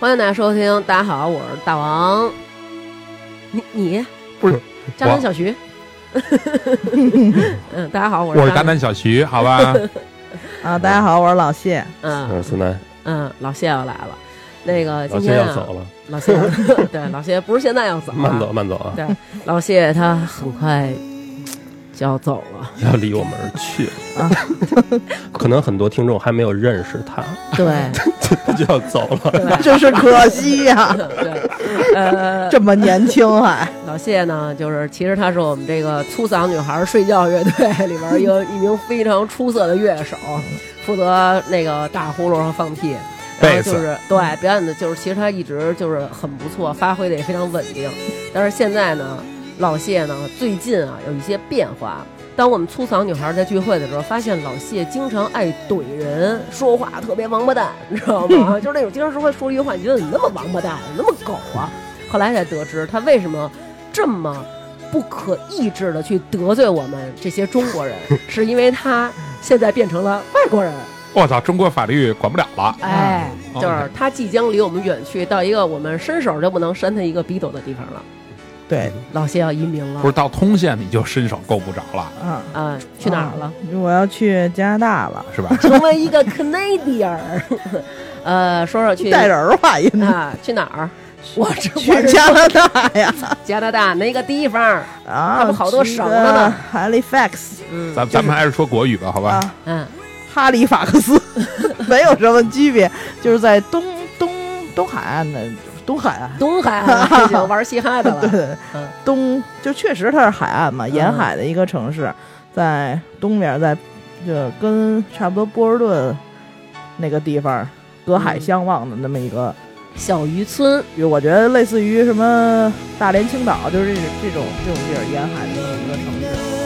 欢迎大家收听，大家好，我是大王。你你不是渣男小徐？嗯，大家好，我是我是渣渣男小徐，好吧？啊，大家好，我是老谢。嗯我嗯是思南，嗯，老谢要来了。那个今老谢天啊，要走了，老谢 对老谢不是现在要走啊，慢走慢走啊，对，老谢他很快就要走了。要离我们而去了。可能很多听众还没有认识他，对他 就要走了。对真是可惜呀、对，呃，这么年轻还。老谢呢，就是其实他是我们这个粗嗓女孩睡觉乐队里边一个一名非常出色的乐手，负责那个打呼噜和放屁。然后就是对表演的，就是其实他一直就是很不错，发挥的也非常稳定。但是现在呢，老谢呢最近啊有一些变化。当我们粗嗓女孩在聚会的时候，发现老谢经常爱怼人，说话特别王八蛋，你知道吗？就是那种经常说会说一句话，你觉得你那么王八蛋，那么狗啊。后来才得知他为什么这么不可抑制的去得罪我们这些中国人，是因为他现在变成了外国人。我操，中国法律管不了了。哎，嗯就是他即将离我们远去，到一个我们伸手就不能伸他一个逼斗的地方了。对，老谢要移民了，不是到通县你就伸手够不着了，啊，啊，去哪儿了？我要去加拿大了，是吧？成为一个 Canadian。呃，说说去带人儿话音，啊，去哪儿？我这去我加拿大呀！加拿大哪个地方？啊，好多省着呢 Halifax 嗯咱咱们还是说国语吧，好吧？啊，嗯，哈利法克斯，没有什么区别，就是在东东东海岸的东海岸。东海岸就玩嘻哈的了。对对对嗯，东就确实它是海岸嘛，嗯沿海的一个城市，在东边，在就跟差不多波士顿那个地方隔海嗯相望的那么一个小渔村，就我觉得类似于什么大连、青岛，就是这这种这种地儿，沿海的这么一个城市。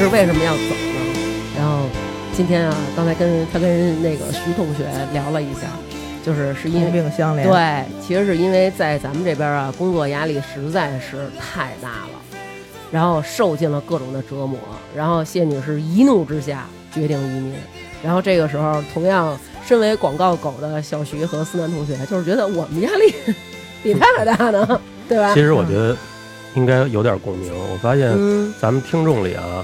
士为什么要走呢？然后今天啊，刚才跟他跟那个徐同学聊了一下，就是是因同为病相连，，对，其实是因为在咱们这边啊，工作压力实在是太大了，然后受尽了各种的折磨，然后谢女士一怒之下决定移民。然后这个时候，同样身为广告狗的小徐和思南同学，就是觉得我们压力比他还大呢，对吧？其实我觉得应该有点共鸣。我发现嗯咱们听众里啊，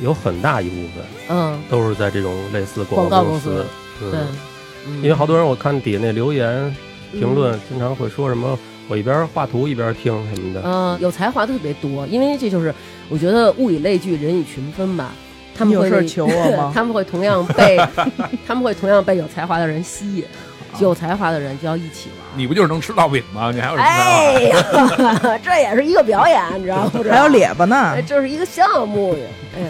有很大一部分嗯，都是在这种类似广告公司，嗯对，嗯。因为好多人我看底下那留言评论，经常会说什么我一边画图一边听什么的。嗯，有才华的特别多，因为这就是我觉得物以类聚，人以群分吧。他们会你有事求我吗 他们会同样被 他们会同样被有才华的人吸引，有才华的人就要一起玩。你不就是能吃烙饼吗？你还有什么才华？哎呀，这也是一个表演，你知道不？还有咧巴呢哎，，这是一个项目呀。哎，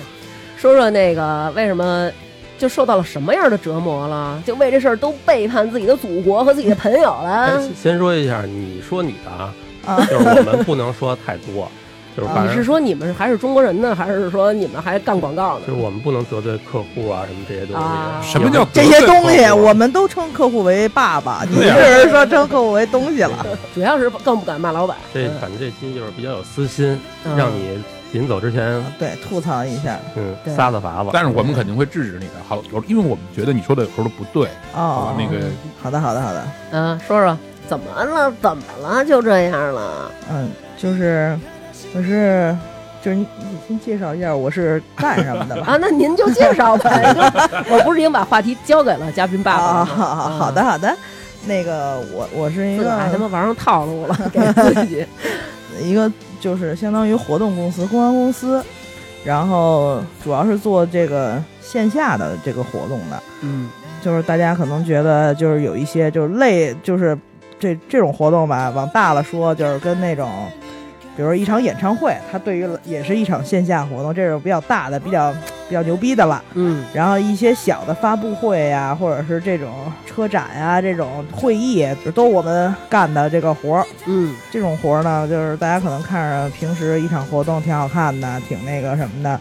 说说那个为什么就受到了什么样的折磨了？就为这事儿都背叛自己的祖国和自己的朋友哎了？先先说一下，你说你的啊，啊，就是我们不能说太多，就是你是说你们还是中国人呢，还是说你们还干广告呢？就是我们不能得罪客户啊什么这些东啊西。什么叫这些东西我们都称客户为爸爸，你这是说称客户为东西了。主要是更不敢骂老板。这嗯反正这期就是比较有私心，嗯让你临走之前，对，吐槽一下嗯对，撒撒法子。但是我们肯定会制止你的，好，有因为我们觉得你说的有时候都不对，哦。那个好的，好的，好的。嗯，说说怎么了？怎么了？就这样了？嗯，就是我是就是你你先介绍一下我是干什么的吧。啊，那您就介绍呗。就我不是已经把话题交给了嘉宾爸爸啊，好吗？好好的，好的。那个我我是一个他妈玩上套路了，给自己。一个就是相当于活动公司、公关公司，然后主要是做这个线下的这个活动的。嗯就是大家可能觉得就是有一些就是类就是这这种活动吧，往大了说就是跟那种，比如说一场演唱会，它对于也是一场线下活动，这种比较大的、比较比较牛逼的了。嗯。然后一些小的发布会呀、或者是这种车展呀、这种会议，就都我们干的这个活儿。嗯。这种活儿呢，就是大家可能看着平时一场活动挺好看的，挺那个什么的，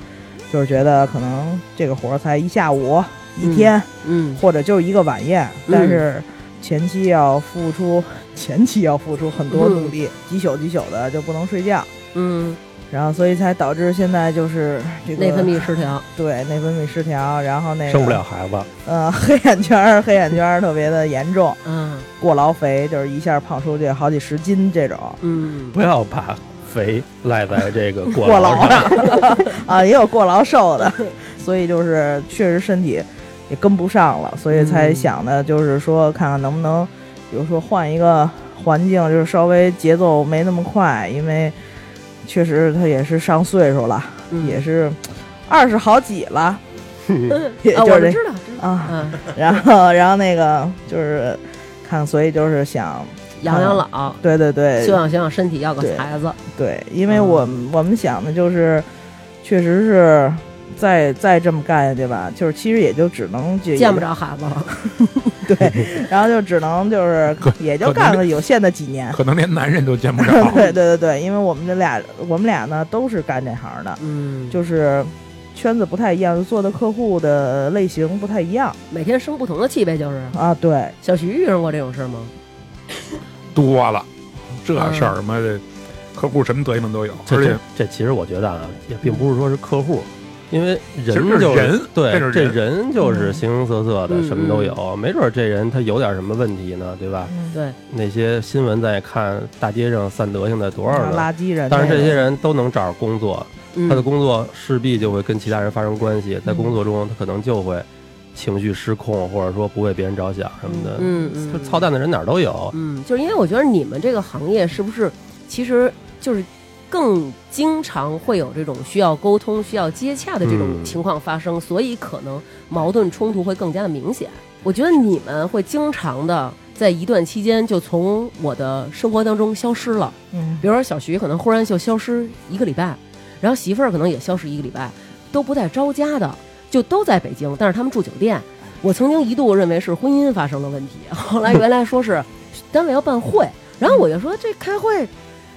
就是觉得可能这个活儿才一下午、一天，嗯。或者就是一个晚宴，嗯。但是前期要付出前期要付出很多努力，几宿几宿的就不能睡觉，嗯，然后所以才导致现在就是这个内分泌失调。对内分泌失调，然后那个生不了孩子，呃黑眼圈儿 黑眼圈儿特别的严重，嗯。过劳肥就是一下胖出去好几十斤这种。嗯。不要把肥赖在这个 过过劳劳上。啊，也有过劳瘦的，所以就是确实身体也跟不上了，所以才嗯。想的就是说看看能不能，比如说换一个环境，就是稍微节奏没那么快，因为确实他也是上岁数了，嗯。也是二十好几了，也啊，就是知道知道。啊，嗯，然后然后那个就是看，所以就是想，养养老，对对对，休养休养身体，要个孩子。对，因为嗯。我们、我们想的就是，确实是再再这么干下去吧，就是其实也就只能就见不着孩子了，对，然后就只能就是也就干了有限的几年。可能连男人都见不着。对对对对，因为我们这俩我们俩呢都是干这行的，嗯，就是圈子不太一样，做的客户的类型不太一样每天生不同的气呗，就是。啊。对，小徐遇上过这种事吗？多了，这事儿妈的，客户什么德行都有，这而且这这其实我觉得啊，也并不是说是客户，因为人就是对这是人人就是形形色色的，嗯什么都有，没准儿这人他有点什么问题呢，对吧？嗯，对，那些新闻在看，大街上散德性的多少个？垃圾人，但是这些人都能找着工作，嗯他的工作势必就会跟其他人发生关系，在工作中他可能就会情绪失控，或者说不为别人着想什么的。嗯嗯就操蛋的人哪儿都有。嗯，就是因为我觉得你们这个行业是不是其实就是更经常会有这种需要沟通、需要接洽的这种嗯情况发生，所以可能矛盾冲突会更加的明显。我觉得你们会经常的在一段期间就从我的生活当中消失了。嗯比如说小徐可能忽然就消失一个礼拜，然后媳妇儿可能也消失一个礼拜，都不带招家的，就都在北京，但是他们住酒店。我曾经一度认为是婚姻发生了问题，后来原来说是单位要办会，然后我就说这开会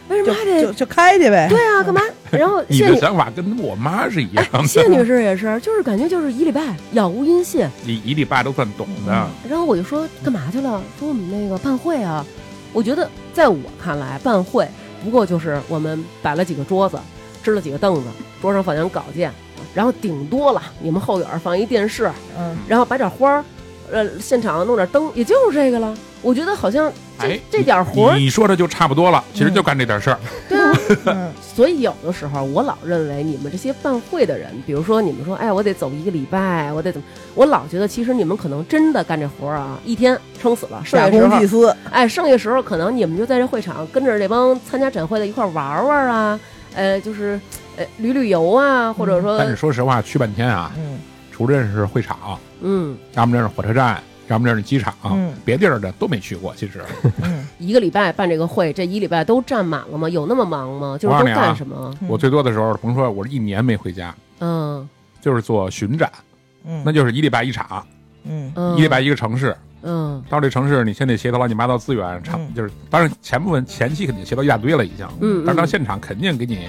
为什么还得就就开去呗。对啊干嘛？然后你的想法跟我妈是一样哎的。谢女士也是，就是感觉就是一礼拜杳无音信，你一礼拜都算懂的，然后我就说干嘛去了？说我们那个办会啊。我觉得在我看来，办会不过就是我们摆了几个桌子，支了几个凳子，桌上放点稿件，然后顶多了你们后院放一电视，嗯，然后摆点花儿，呃，现场弄点灯，也就是这个了。我觉得好像这、哎，这点活儿，你说的就差不多了，其实就干这点事儿。对啊。嗯所以有的时候我老认为你们这些办会的人，比如说你们说，哎，我得走一个礼拜，我得怎么？我老觉得其实你们可能真的干这活儿啊，一天撑死了，剩假下时候公济私，哎，剩下时候可能你们就在这会场跟着这帮参加展会的一块玩玩啊，呃，就是呃旅旅游啊，或者说但是说实话，去半天啊，嗯除了认识会场，嗯要么这是火车站，要么这是机场，嗯别地儿的都没去过。其实嗯 一个礼拜办这个会，这一礼拜都占满了吗？有那么忙吗？就是干什么？嗯我最多的时候，甭说我是一年没回家，嗯就是做巡展，嗯，那就是一礼拜一场，嗯嗯，一礼拜一个城市。嗯到这城市，你先得协调乱七八糟资源，场嗯就是当然前部分前期肯定协调一大堆了已经，嗯，但是到嗯现场肯定给你。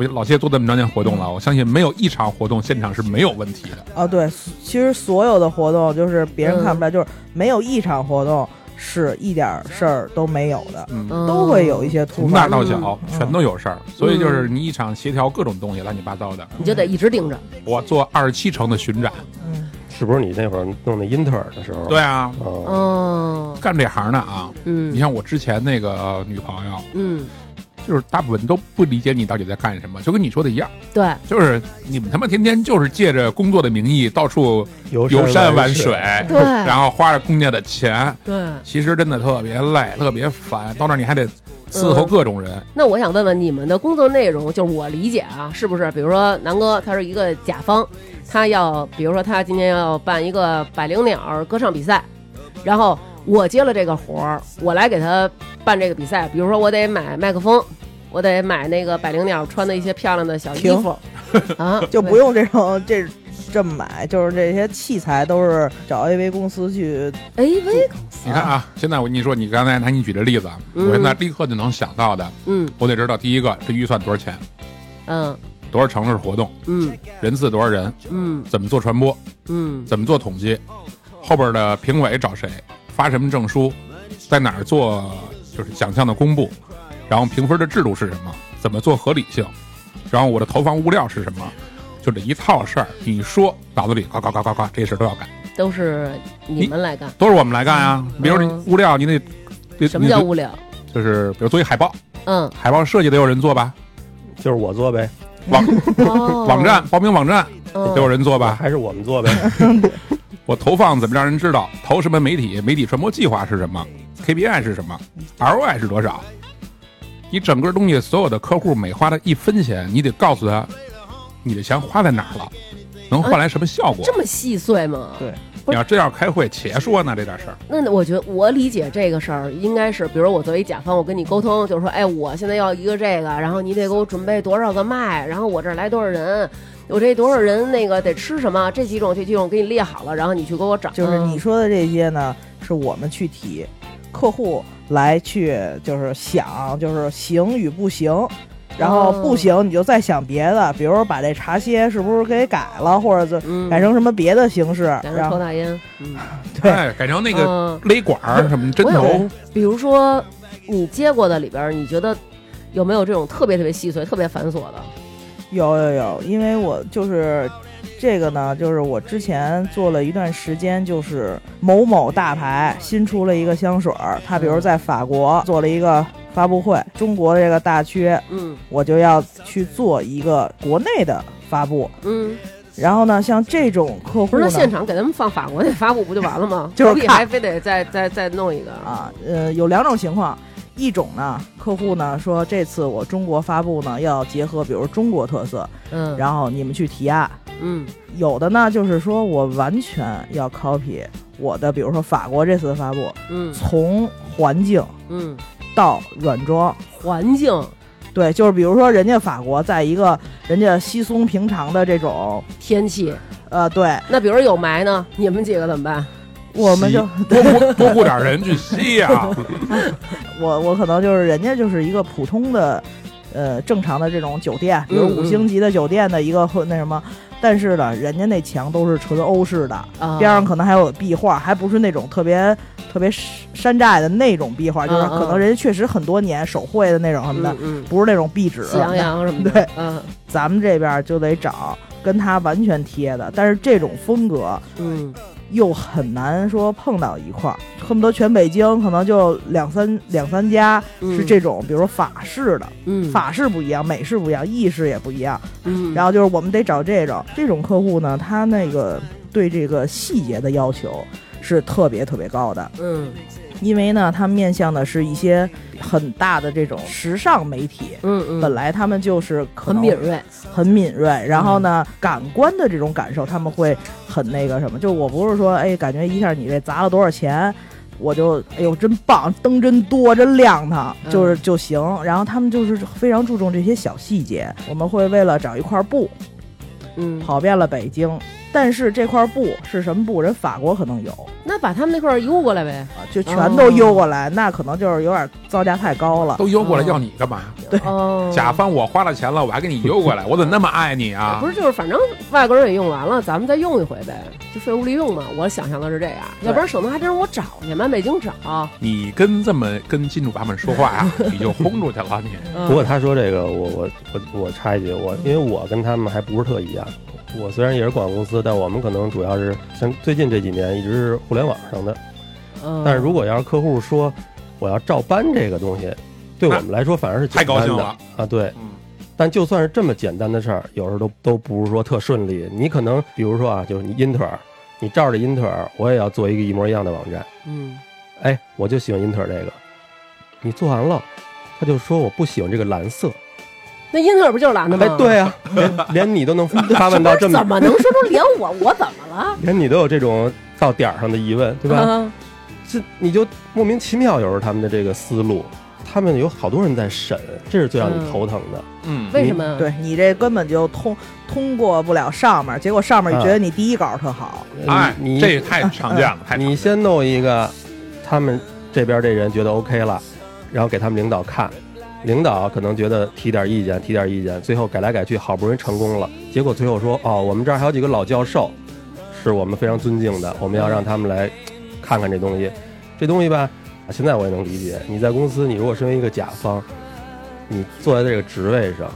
我老谢做这么长时间活动了，我相信没有一场活动现场是没有问题的。啊对，其实所有的活动就是别人看不来，就是没有一场活动是一点事儿都没有的，都会有一些突从发大到小嗯。全都有事儿，所以就是你一场协调各种东西乱七八糟的。你就得一直盯着。我做二十七城的巡展，嗯。是不是你那会儿弄那英特尔的时候？对啊，哦，哦，干这行的啊，嗯，你像我之前那个呃女朋友，嗯，就是大部分都不理解你到底在干什么，就跟你说的一样，对，就是你们他妈天天就是借着工作的名义到处游游山玩水，对然后花着公家的钱，对，其实真的特别累，特别烦。到那儿你还得伺候各种人。那我想问问你们的工作内容，就是我理解啊，是不是？比如说南哥他是一个甲方，他要比如说他今天要办一个百灵鸟歌唱比赛，然后我接了这个活儿，我来给他办这个比赛。比如说我得买麦克风，我得买那个百灵鸟穿的一些漂亮的小衣服。啊，就不用这种这这么买，就是这些器材都是找 AV 公司去。A V，你看啊，现在我跟你说，你刚才拿你举的例子，我现在立刻就能想到的，嗯。我得知道第一个这预算多少钱，嗯。多少城市活动，嗯。人次多少人，嗯。怎么做传播，嗯。怎么做统计，后边的评委找谁，发什么证书，在哪儿做就是奖项的公布，然后评分的制度是什么，怎么做合理性，然后我的投放物料是什么，就这一套事儿，你说脑子里呱呱呱呱呱，这事儿都要干，都是你们来干。都是我们来干啊。比如你嗯物料，你得得什么叫物料？就是比如做一海报，嗯，海报设计得有人做吧，就是我做呗，网哦网站报名网站嗯得有人做吧，还是我们做呗。我投放怎么让人知道？投什么媒体？媒体传播计划是什么？KPI 是什么？ROI 是多少？你整个东西所有的客户每花的一分钱，你得告诉他，你的钱花在哪儿了，能换来什么效果？这么细碎吗？对你要真要开会，且说呢这点事儿。那我觉得我理解这个事儿应该是，比如我作为甲方，我跟你沟通，就是说，哎，我现在要一个这个，然后你得给我准备多少个麦，然后我这儿来多少人，我这多少人那个得吃什么，这几种这几种给你列好了，然后你去给我找。就是你说的这些呢，是我们去提，客户来去就是想，就是行与不行。然后哦不行，你就再想别的，比如说把这茶歇是不是给改了，或者是嗯，改成什么别的形式，改成然后抽大烟，嗯，对哎，改成那个嗯勒管儿什么针头，比如说你接过的里边儿，你觉得有没有这种特别特别细碎、特别繁琐的？有有有，因为我就是这个呢，就是我之前做了一段时间，就是某某大牌新出了一个香水儿，它比如在法国做了一个发布会，中国的这个大区，嗯我就要去做一个国内的发布。嗯，然后呢，像这种客户不是现场给他们放法国那发布不就完了吗？就是还非得再再再弄一个？啊，呃，有两种情况。一种呢，客户呢说这次我中国发布呢要结合，比如中国特色，嗯，然后你们去提案，嗯。有的呢，就是说我完全要 copy 我的，比如说法国这次的发布，嗯。从环境嗯，到软装，环境。对，就是比如说人家法国在一个人家稀松平常的这种，天气，呃，对。那比如有霾呢，你们几个怎么办？我们就多雇多雇点人去吸呀、我我可能就是人家就是一个普通的，呃，正常的这种酒店，比如五星级的酒店的一个或那什么，但是呢，人家那墙都是纯欧式的，啊，边上可能还有壁画，还不是那种特别特别山寨的那种壁画，就是可能人家确实很多年手绘的那种什么的，嗯不是那种壁纸。嗯，喜羊羊什么的，对，嗯。咱们这边就得找跟他完全贴的，但是这种风格嗯又很难说碰到一块儿，恨不得全北京可能就两三两三家嗯，是这种，比如说法式的，嗯。法式不一样，美式不一样，意式也不一样。嗯，然后就是我们得找这种这种客户呢，他那个对这个细节的要求是特别特别高的，嗯因为呢，他们面向的是一些很大的这种时尚媒体。嗯嗯，本来他们就是很敏锐，很敏锐，然后呢，感官的这种感受他们会很那个什么。就我不是说，哎，感觉一下你这砸了多少钱，我就哎呦真棒，灯真多，真亮堂，嗯就是就行。然后他们就是非常注重这些小细节。我们会为了找一块布，嗯，跑遍了北京，但是这块布是什么布？人法国可能有那把他们那块邮过来呗。啊，就全都邮过来，那可能就是有点造价太高了。都邮过来要你干嘛？哦，甲方我花了钱了，我还给你邮过来，我怎么那么爱你啊？不是，就是反正外国人也用完了，咱们再用一回呗，就废物利用嘛。我想象的是这样，要不然省得还得让我找去，满北京找。你跟这么跟金主爸们说话呀，你就轰出去了你。嗯不过他说这个，我我我我插一句，我因为我跟他们还不是特一样。我虽然也是广告公司，但我们可能主要是像最近这几年一直是互联网上的。嗯但是如果要是客户说我要照搬这个东西，对我们来说反而是简单的太高兴了啊。对，嗯但就算是这么简单的事儿，有时候都都不是说特顺利。你可能比如说啊，就是你英特尔，你照着英特尔，我也要做一个一模一样的网站。嗯哎，我就喜欢英特尔这个，你做完了，他就说我不喜欢这个蓝色。那英特尔不就是蓝的吗？哎，对啊，连连你都能 发问到这么怎，么能说出连我我怎么了？连你都有这种到点儿上的疑问，对吧？啊这你就莫名其妙，有时候他们的这个思路，他们有好多人在审，这是最让你头疼的。嗯，为什么？对你这根本就通通过不了上面，结果上面觉得你第一稿特好，哎，你这也太常见了，太常见了你先弄一个，他们这边这人觉得 OK 了，然后给他们领导看，领导可能觉得提点意见，提点意见，最后改来改去，好不容易成功了，结果最后说哦，我们这儿还有几个老教授，是我们非常尊敬的，我们要让他们来看看这东西，这东西吧，现在我也能理解，你在公司，你如果身为一个甲方，你坐在这个职位上，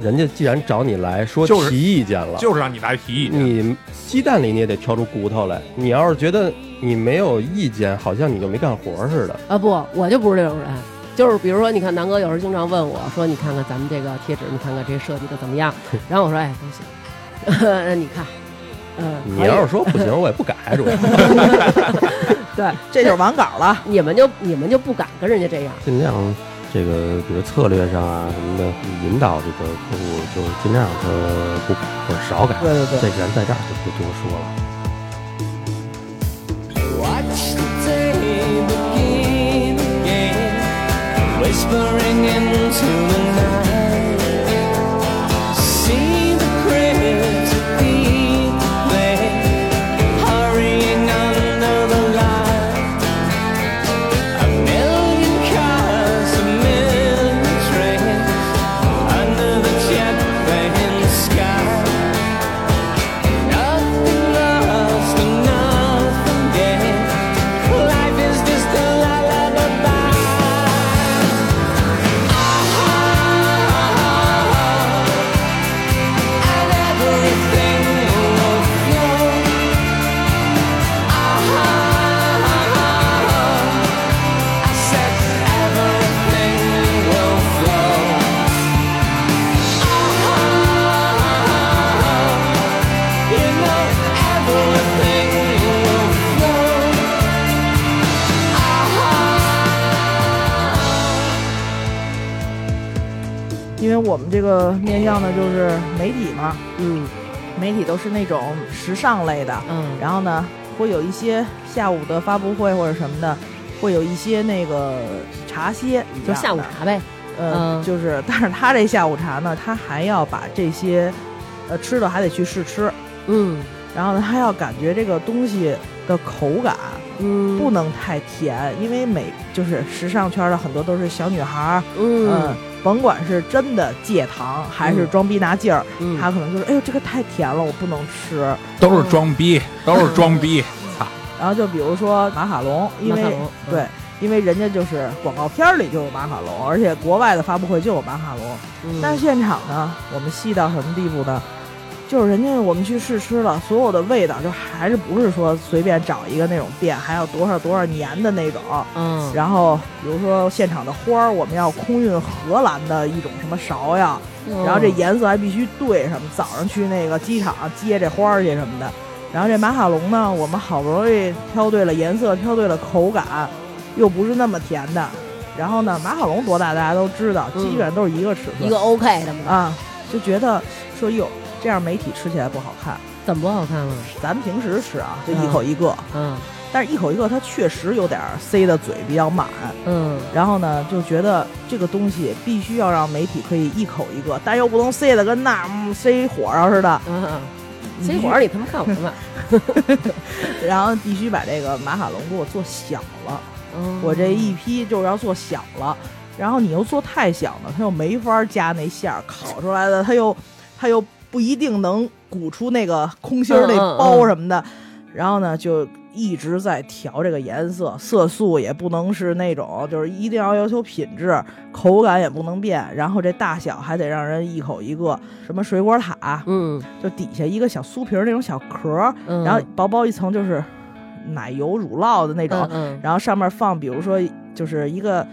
人家既然找你来说就提意见了，就是让你来提意见。你鸡蛋里你也得挑出骨头来。你要是觉得你没有意见，好像你就没干活似的。啊不，我就不是这种人。就是比如说，你看南哥有时候经常问我说：“你看看咱们这个贴纸，你看看这设计的怎么样？” 然后我说：“哎，都行。那 你看，嗯，你要是说不行，我也不改，主要 对，这就是完稿了。你们就你们就不敢跟人家这样。尽量这个，比如策略上啊什么的，引导这个客户，就是尽量让他不改或者少改。对对对这咱在这儿就不多说了。Whispering into the 我们这个面向的就是媒体嘛，嗯。媒体都是那种时尚类的，嗯，然后呢，会有一些下午的发布会或者什么的，会有一些那个茶歇就下午茶呗。呃，嗯。就是，但是他这下午茶呢，他还要把这些，呃，吃的还得去试吃，嗯。然后呢，他要感觉这个东西的口感嗯，不能太甜，因为每就是时尚圈的很多都是小女孩儿，嗯嗯，甭管是真的戒糖还是嗯装逼拿劲儿，嗯他可能就是，哎呦，这个太甜了，我不能吃。都是装逼，都是装逼。操！然后就比如说马卡龙，因为对，因为人家就是广告片儿里就有马卡龙，而且国外的发布会就有马卡龙。嗯但现场呢，我们细到什么地步呢？就是人家我们去试吃了，所有的味道就还是不是说随便找一个那种店，还要多少多少年的那种。嗯，然后比如说现场的花儿，我们要空运荷兰的一种什么芍药，嗯然后这颜色还必须对什么，早上去那个机场接这花儿去什么的。然后这马卡龙呢，我们好不容易挑对了颜色，挑对了口感，又不是那么甜的。然后呢，马卡龙多大大家都知道，嗯基本上都是一个尺寸，一个 OK 的嘛，啊，就觉得说哟，这样媒体吃起来不好看。怎么不好看了？咱们平时吃啊，就一口一个，嗯但是一口一个它确实有点儿塞的嘴比较满。嗯然后呢，就觉得这个东西必须要让媒体可以一口一个，但又不能塞的跟那儿嗯塞火烧似的。嗯，谁管你他妈看我干嘛？然后必须把这个马卡龙给我做小了，嗯我这一批就要做小了。然后你又做太小了，它又没法加那馅儿，烤出来的它又它又不一定能鼓出那个空心儿那包什么的。然后呢，就一直在调这个颜色，色素也不能是那种，就是一定要要求品质，口感也不能变。然后这大小还得让人一口一个，什么水果塔，嗯就底下一个小酥皮儿那种小壳儿，嗯，然后薄薄一层就是奶油乳酪的那种，嗯然后上面放比如说就是一个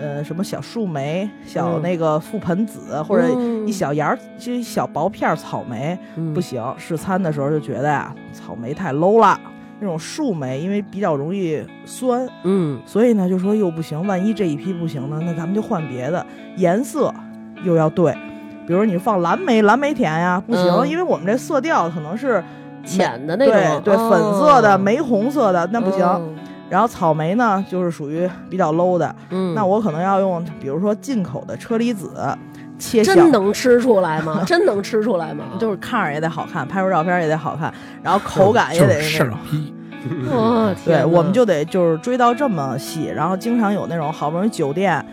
呃什么小树莓、小嗯那个覆盆子，或者嗯一小芽儿，就一小薄片儿草莓，嗯不行。试餐的时候就觉得呀，草莓太 low 了，那种树莓，因为比较容易酸，嗯，所以呢就说又不行，万一这一批不行呢，那咱们就换别的，颜色又要对。比如你放蓝莓，蓝莓甜呀，不行，嗯因为我们这色调可能是浅的那种，对对哦粉色的、玫红色的，那不行。嗯然后草莓呢，就是属于比较 low 的，嗯，那我可能要用，比如说进口的车厘子，切小，真能吃出来吗？真能吃出来吗？就是看着也得好看，拍出照片也得好看，然后口感也得是事儿得那种。哦，对，天我们就得就是追到这么细，然后经常有那种好不容易酒店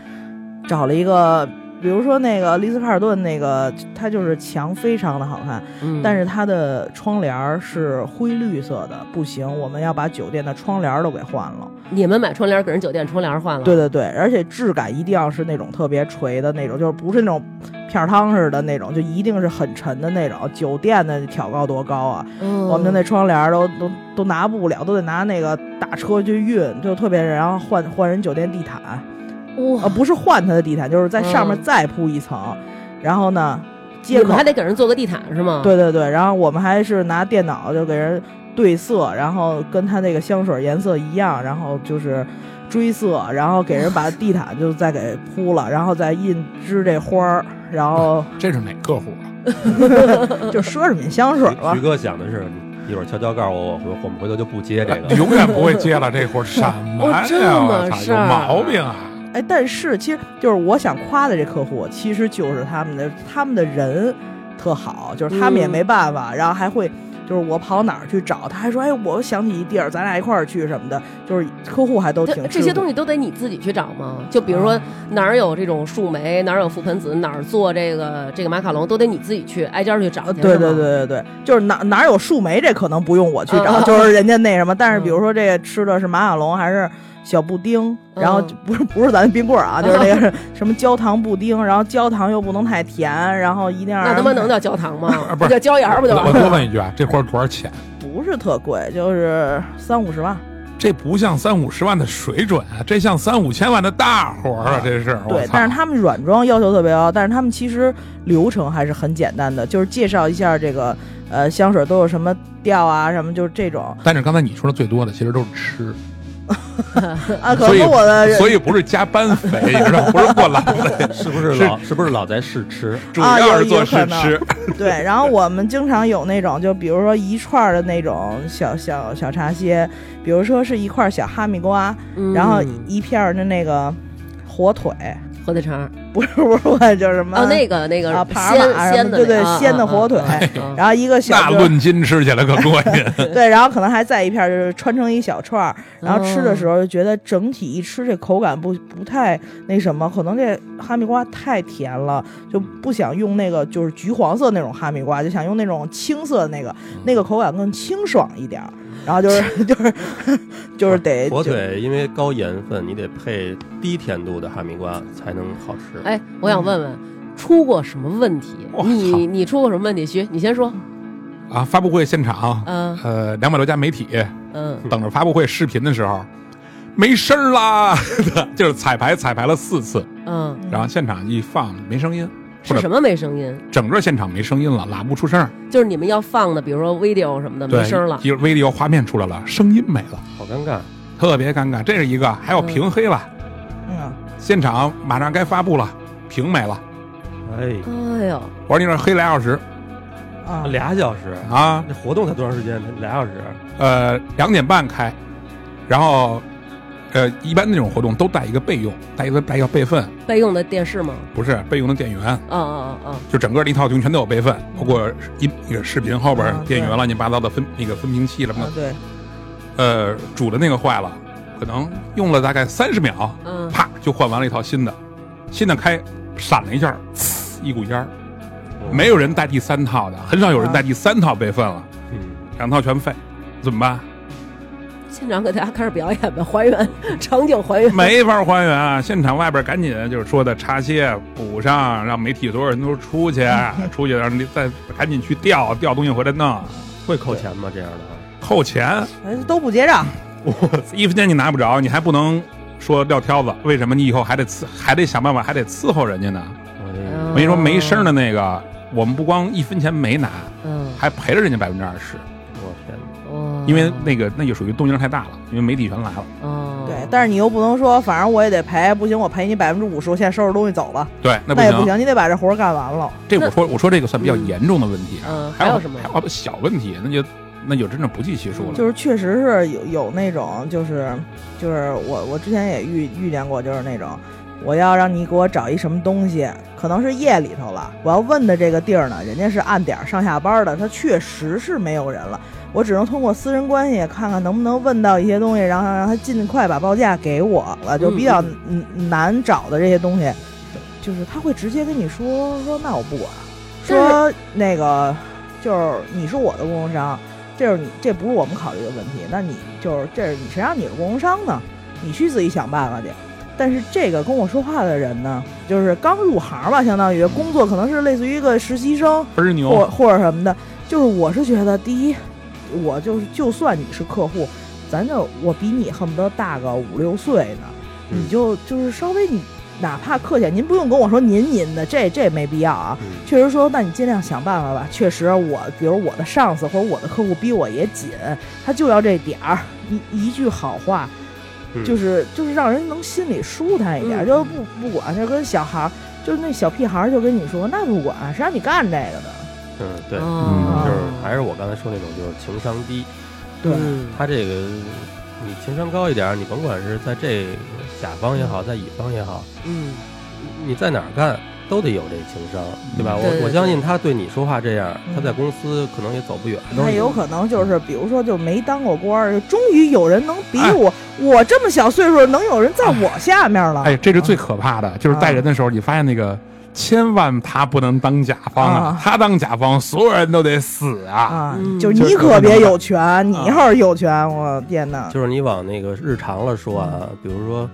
找了一个，比如说那个丽思卡尔顿那个，它就是墙非常的好看，嗯但是它的窗帘儿是灰绿色的，不行，我们要把酒店的窗帘儿都给换了。你们买窗帘给人酒店窗帘换了？对对对，而且质感一定要是那种特别垂的那种，就是不是那种片儿汤似的那种，就一定是很沉的那种。酒店的挑高多高啊？嗯，我们的那窗帘儿都都都拿不了，都得拿那个大车去运，就特别然后换换人酒店地毯，哇呃，不是换它的地毯，就是在上面嗯再铺一层，然后呢，接口你们还得给人做个地毯是吗？，对对对，然后我们还是拿电脑就给人对色，然后跟他那个香水颜色一样，然后就是追色，然后给人把地毯就再给铺了，然后再印支这花儿，然后 这是哪客户啊？就奢侈品香水吧徐。哥想的是，一会儿悄悄告诉我，我回我们回头就不接这个。永远不会接了这活儿，什么这么我操，事毛病啊！哎，但是其实就是我想夸的这客户，其实就是他们的他们的人特好，就是他们也嗯没办法，然后还会就是我跑哪儿去找，他还说哎，我想起一地儿，咱俩一块儿去什么的，就是客户还都挺这这些东西西都得你自己去找吗？就比如说啊哪儿有这种树莓，哪儿有覆盆子，哪儿做这个这个马卡龙，都得你自己去挨家去找去。对对，对对对，就是哪哪有树莓，这可能不用我去找，嗯就是人家那什么。但是嗯比如说这个吃的是马卡龙还是小布丁，然后不是不是咱冰棍儿啊，就是那个什么焦糖布丁，然后焦糖又不能太甜，然后一定要那他妈能叫焦糖吗？不是叫椒盐儿不就我我完了？多问一句啊，这活多少钱？不是特贵，就是三五十万。这不像三五十万的水准啊，这像三五千万的大活儿啊！这是对，但是他们软装要求特别高，但是他们其实流程还是很简单的，就是介绍一下这个呃香水都有什么调啊，什么就是这种但是刚才你说的最多的其实都是吃，啊，可所以能我的所以不是加班肥，你知道，不是过劳肥，是不是是老是不是老在试吃？主要是做试吃。对，然后我们经常有那种，就比如说一串儿的那种小小小茶歇，比如说是一块儿小哈密瓜，嗯然后一片儿的那个火腿，火腿肠 不是不是，我就是什么哦，那个那个啊帕尔鲜鲜的么对对鲜的火腿然后一个小就那论斤吃起来可过瘾，对，然后可能还在一片儿，就是穿成一小串儿，然后吃的时候，候就觉得整体一吃这口感不不太那什么，可能这哈密瓜太甜了，就不想用那个就是橘黄色那种哈密瓜，就想用那种青色的那个，那个口感更清爽一点儿。然后就是 就是就是得火腿因为高盐分，你得配低甜度的哈密瓜才能好吃。哎，我想问问，出过什么问题？你你出过什么问题？徐，你先说。啊！发布会现场，嗯呃，两百多家媒体嗯等着发布会视频的时候，没声儿啦，就是彩排彩排了四次，嗯，然后现场一放没声音，或者是什么没声音？整个现场没声音了，喇不出声儿，就是你们要放的，比如说 video 什么的，没声了。一 video 画面出来了，声音没了，好尴尬。特别尴尬。这是一个，还有屏黑了，嗯现场马上该发布了，屏没了。哎，哎呦，我说你这黑俩小时啊俩小时，啊，这活动才多长时间？俩小时。呃，两点半开，然后，呃，一般那种活动都带一个备用，带一个带一个备份，备用的电视吗？不是备用的电源，啊啊啊啊！就整个的一套东西全都有备份，包括音那个视频后边啊电源乱七八糟的分那个分屏器什么的，啊对，呃，主的那个坏了，可能用了大概三十秒，嗯，啪就换完了一套新的，新的开闪了一下，呲一股烟儿，没有人带第三套的，很少有人带第三套备份了，嗯，两套全废，怎么办？现场给大家开始表演吧，还原场景还原。没法还原啊！现场外边赶紧就是说的插歇补上，让媒体所有人都出去，出去让你再赶紧去调调东西回来弄，会扣钱吗？这样的，扣钱哎都不结账，我一分钱你拿不着，你还不能说撂挑子，为什么你以后还得伺还得想办法还得伺候人家呢？哎我跟你说没声的那个，我们不光一分钱没拿，嗯，还赔了人家百分之二十。因为那个那就属于动静太大了，因为媒体全来了。嗯，对，但是你又不能说，反正我也得赔，不行，我赔你百分之五十，我现在收拾东西走了，对，那不行，那也不行，你得把这活儿干完了。这我说我说这个算比较严重的问题啊。嗯还还有什么还有小问题，那就那就真的不计其数了。就是确实是有有那种，就是就是我我之前也遇遇见过，就是那种我要让你给我找一什么东西，可能是夜里头了，我要问的这个地儿呢，人家是按点儿上下班的，他确实是没有人了，我只能通过私人关系看看能不能问到一些东西，然后让他尽快把报价给我了，就比较嗯难找的这些东西，就是他会直接跟你说说那我不管，但说那个就是你是我的供应商。这是你，这不是我们考虑的问题。那你就是这是你谁让你是供应商呢？你去自己想办法去。但是这个跟我说话的人呢，就是刚入行吧，相当于工作可能是类似于一个实习生或倍儿牛，或者什么的。就是我是觉得，第一，我就是就算你是客户，咱就我比你恨不得大个五六岁呢，嗯你就就是稍微你哪怕客气，您不用跟我说您您的，这这没必要啊。嗯确实说，那你尽量想办法吧。确实我，比如我的上司或者我的客户逼我也紧，他就要这点儿，一一句好话，嗯就是就是让人能心里舒坦一点，嗯就不不管，就跟小孩儿，就是那小屁孩儿就跟你说，那不管，谁让你干这个的？嗯，对，嗯就是还是我刚才说那种，就是情商低。对嗯他这个你情商高一点，你甭管是在这甲方也好，在乙方也好，嗯你在哪儿干都得有这情商，对吧？我我相信他对你说话这样，嗯他在公司可能也走不远。那有可能就是，比如说就没当过官儿，终于有人能比我，我这么小岁数，能有人在我下面了。哎，这是最可怕的，就是带人的时候，你发现那个。千万他不能当甲方啊！啊他当甲方，所有人都得死啊！啊，嗯就是你可别有权，你要是有权，我天哪！就是你往那个日常了说啊，比如说，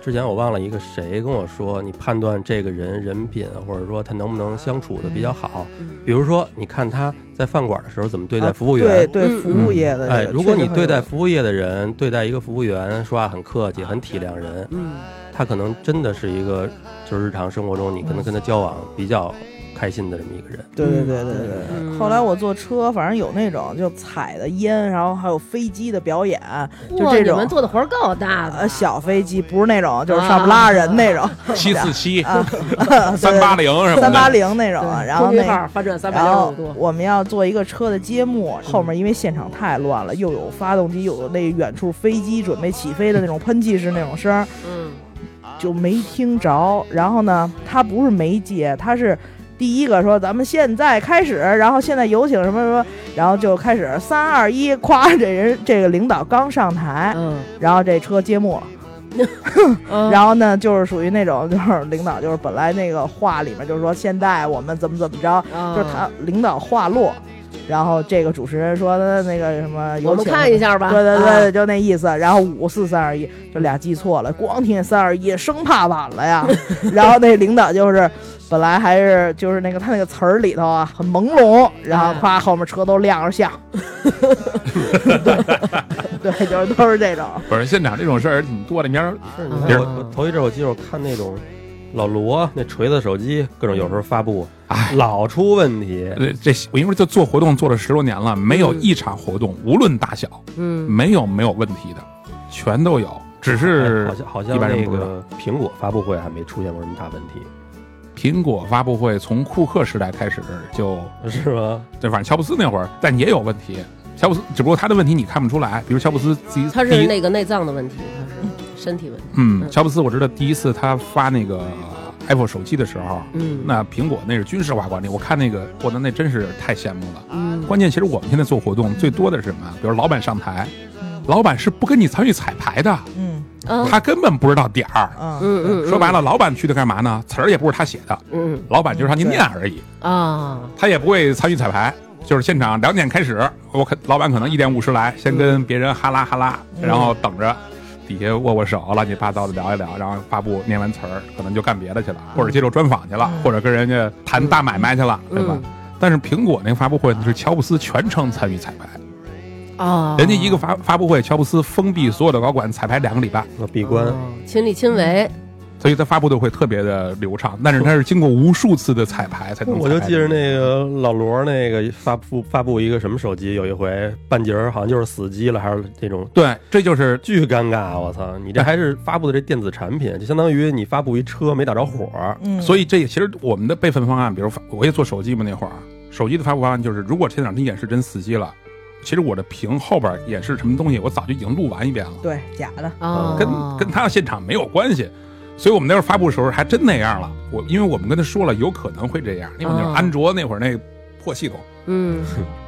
之前我忘了一个谁跟我说，你判断这个人人品，或者说他能不能相处的比较好，嗯比如说你看他在饭馆的时候怎么对待啊服务员。对对，嗯服务业的这个哎，如果你对待服务业的人，对待一个服务员说话很客气、很体谅人，嗯他可能真的是一个，就是日常生活中你可能跟他交往比较开心的这么一个人。对对对对对。后来我坐车，反正有那种就踩的烟，然后还有飞机的表演，就这种。你们做的活儿够大的，呃小飞机，不是那种就是上不拉人那种 七四七、啊，三八零什么，三八零那种，然后那号翻转三百然后六十度，我们要做一个车的揭幕，后面因为现场太乱了，又有发动机，又有那远处飞机准备起飞的那种喷气式那种声儿，嗯就没听着。然后呢，他不是没接，他是第一个说咱们现在开始，然后现在有请什么什么，然后就开始三二一，咵，这人这个领导刚上台，嗯。然后这车揭幕 然后呢，就是属于那种，就是领导就是本来那个话里面就是说现在我们怎么怎么着，就是他领导话落，然后这个主持人说的那个什么，我们看一下吧，对对对，啊就那意思。然后五四三二一，就俩记错了，光听见三二一，生怕晚了呀。然后那领导就是本来还是就是那个他那个词儿里头啊很朦胧，然后夸后面车都亮着相，对 对，就是都是这种。不是现场这种事儿挺多的。你要是头一阵我记得我看那种老罗那锤子手机，各种有时候发布，哎老出问题。呃这我因为这做活动做了十多年了，没有嗯一场活动，无论大小，嗯没有没有问题的，全都有。只哎是好像好像一般人那个苹果发布会还没出现过什么大问题，苹果发布会从库克时代开始就，是吗？对，反正乔布斯那会儿，但也有问题。乔布斯只不过他的问题你看不出来，比如乔布斯自己他是那个内脏的问题，他是身体问题，嗯，嗯乔布斯我知道第一次他发那个 iPhone 手机的时候，嗯。那苹果那是军事化管理，我看那个，我的那真是太羡慕了。嗯。关键其实我们现在做活动最多的是什么？比如老板上台，老板是不跟你参与彩排的，嗯。啊他根本不知道点儿。嗯。嗯嗯，说白了，老板去的干嘛呢？词儿也不是他写的，嗯。老板就是让你念而已，啊。他也不会参与彩排。就是现场两点开始，我可老板可能一点五十来，先跟别人哈拉哈拉，嗯。然后等着底下握握手，乱七八糟的聊一聊，然后发布念完词儿，可能就干别的去了，或者接受专访去了，嗯。或者跟人家谈大买卖去了，对吧嗯？但是苹果那个发布会是乔布斯全程参与彩排，哦，人家一个发发布会，乔布斯封闭所有的高管彩排两个礼拜，要闭关，哦。亲力亲为，所以它发布的会特别的流畅。但是它是经过无数次的彩排才能。我就记着那个老罗那个发布发布一个什么手机，有一回半截儿好像就是死机了，还是这种对，这就是巨尴尬。我操，你这还是发布的这电子产品，就相当于你发布一车没打着火。嗯，所以这其实我们的备份方案，比如发我也做手机嘛，那会儿手机的发布方案就是，如果现场真演示真死机了，其实我的屏后边演示什么东西，我早就已经录完一遍了，对，假的，啊，跟跟他的现场没有关系。所以我们那会儿发布的时候还真那样了。我因为我们跟他说了，有可能会这样，因为那会儿哦安卓那会儿那破系统，嗯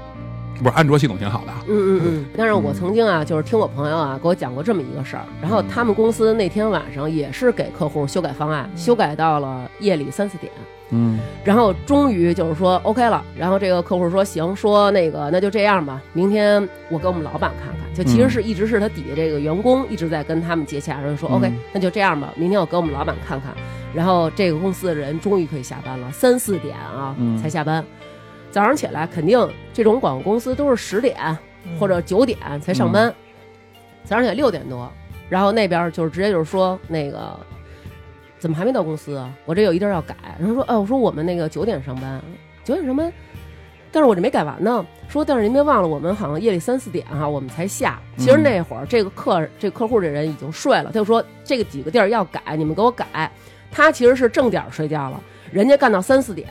不是安卓系统挺好的啊。嗯嗯嗯。但是我曾经啊，就是听我朋友啊给我讲过这么一个事儿，然后他们公司那天晚上也是给客户修改方案，修改到了夜里三四点。嗯，然后终于就是说 OK 了，然后这个客户说行，说那个那就这样吧，明天我给我们老板看看。就其实是一直是他底下这个员工一直在跟他们接洽，然后说嗯 OK，那就这样吧，明天我给我们老板看看。然后这个公司的人终于可以下班了，三四点啊嗯才下班。早上起来肯定这种广告公司都是十点或者九点才上班，早上起来六点多，然后那边就是直接就是说那个怎么还没到公司啊？我这有一地儿要改，然后说，哎，我说我们那个九点上班，九点上班，但是我这没改完呢。说，但是您别忘了，我们好像夜里三四点哈、我们才下。其实那会儿这个客这客户这人已经睡了，他就说这个几个地儿要改，你们给我改。他其实是正点儿睡觉了，人家干到三四点，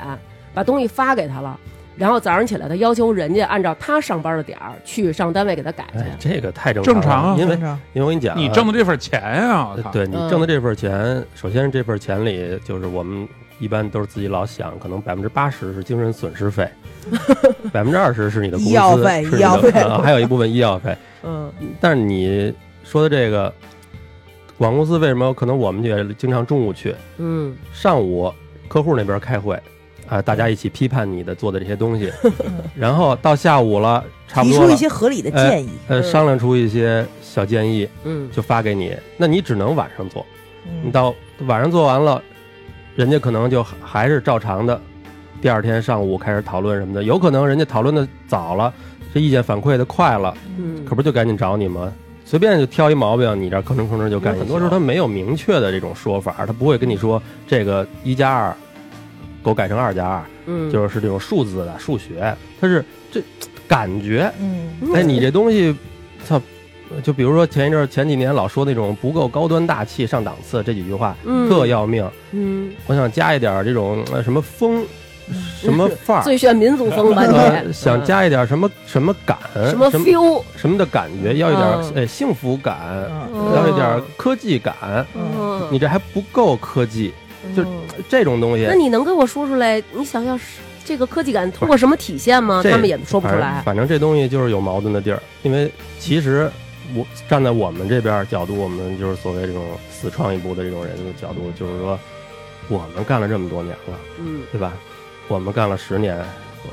把东西发给他了。然后早上起来，他要求人家按照他上班的点儿去上单位给他改去。哎，这个太正正常啊了因为正常。因为我跟你讲啊，你挣的这份钱啊，我操。对你嗯。挣的这份钱，首先这份钱里就是我们一般都是自己老想，可能百分之八十是精神损失费，百分之二十是你的工资，医药费是你医药费。啊还有一部分医药费。嗯。但是你说的这个广告公司为什么可能我们也经常中午去，嗯。上午客户那边开会，啊、大家一起批判你的做的这些东西，然后到下午了，差不多了提出一，些合理的建议，呃，商量出一些小建议，嗯就发给你，那你只能晚上做。你嗯到晚上做完了，人家可能就还是照常的，第二天上午开始讨论什么的，有可能人家讨论的早了，这意见反馈的快了，嗯，可不就赶紧找你吗？随便就挑一毛病，你这吭哧吭哧就干。嗯很多时候他没有明确的这种说法，他不会跟你说这个一加二给我改成二加二，嗯就是是这种数字的数学，它是这感觉。嗯哎，你这东西，操！就比如说前一阵儿前几年老说那种不够高端大气上档次这几句话，嗯特要命。嗯，我想加一点这种呃什么风，什么范儿，最炫民族风吧呃你？想加一点什么什么感，什么什么 feel？什么的感觉，要一点哎幸福感，嗯要一点科技感。嗯，你这还不够科技，就嗯这种东西那。你能给我说出来？你想要是这个科技感通过什么体现吗？这他们也说不出来。反正这东西就是有矛盾的地儿，因为其实我站在我们这边角度，我们就是所谓这种死创意部的这种人的角度，就是说我们干了这么多年了，嗯对吧？我们干了十年，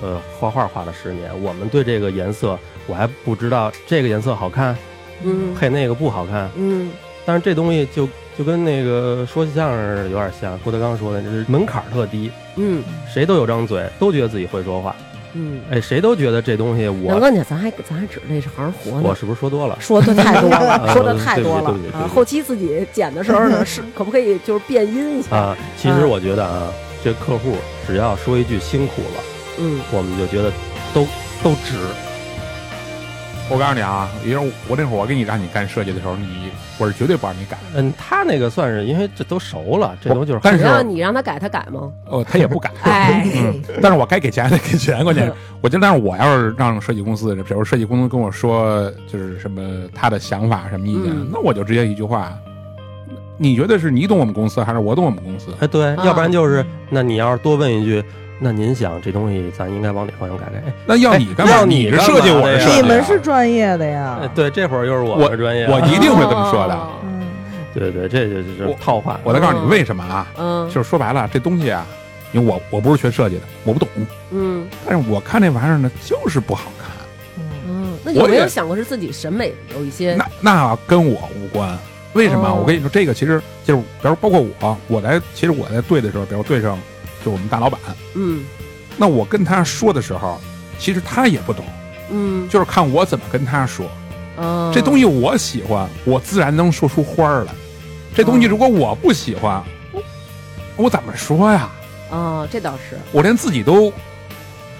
呃，画画画了十年，我们对这个颜色我还不知道这个颜色好看，嗯配那个不好看，嗯但是这东西就就跟那个说相声有点像，郭德纲说的，就是门槛特低，嗯谁都有张嘴，都觉得自己会说话，嗯。哎，谁都觉得这东西南我哥，你咱还咱还指着这行活呢我。是不是说多了？说的太多了，呃 说的太多了对不起对不起对不起啊！后期自己剪的时候呢，是可不可以就是变音一下？啊，其实我觉得啊，这客户只要说一句辛苦了，嗯我们就觉得都都值。我告诉你啊，因为我那会儿我给你让你干设计的时候，你我是绝对不让你改，嗯，他那个算是因为这都熟了，这都就是但是你让他改，他改吗？哦，他也不改。哎，嗯，但是我该给钱得给钱，关键是我觉得，但是我要是让设计公司的人，比如设计公司跟我说就是什么他的想法什么意见，嗯那我就直接一句话，你觉得是你懂我们公司还是我懂我们公司？哎，对，啊要不然就是，那你要是多问一句，那您想这东西咱应该往哪方向改改？哎那要你干嘛？要你是设计，我是设计啊，你们是专业的呀哎，，对，这会儿又是我专业啊，我一定会这么说的。哦嗯对对，这就就是我套话。我再告诉你为什么啊？嗯，就是说白了，这东西啊，因为我我不是学设计的，我不懂，嗯但是我看这玩意儿呢，就是不好看。嗯嗯，那有我也没有想过是自己审美有一些？那那跟我无关。为什么？哦我跟你说，这个其实就是，比如包括我，我在其实我在对的时候，比如对上就我们大老板，嗯。那我跟他说的时候，其实他也不懂，嗯，就是看我怎么跟他说。嗯这东西我喜欢，我自然能说出花儿来。这东西如果我不喜欢，我怎么说呀？哦，这倒是。我连自己都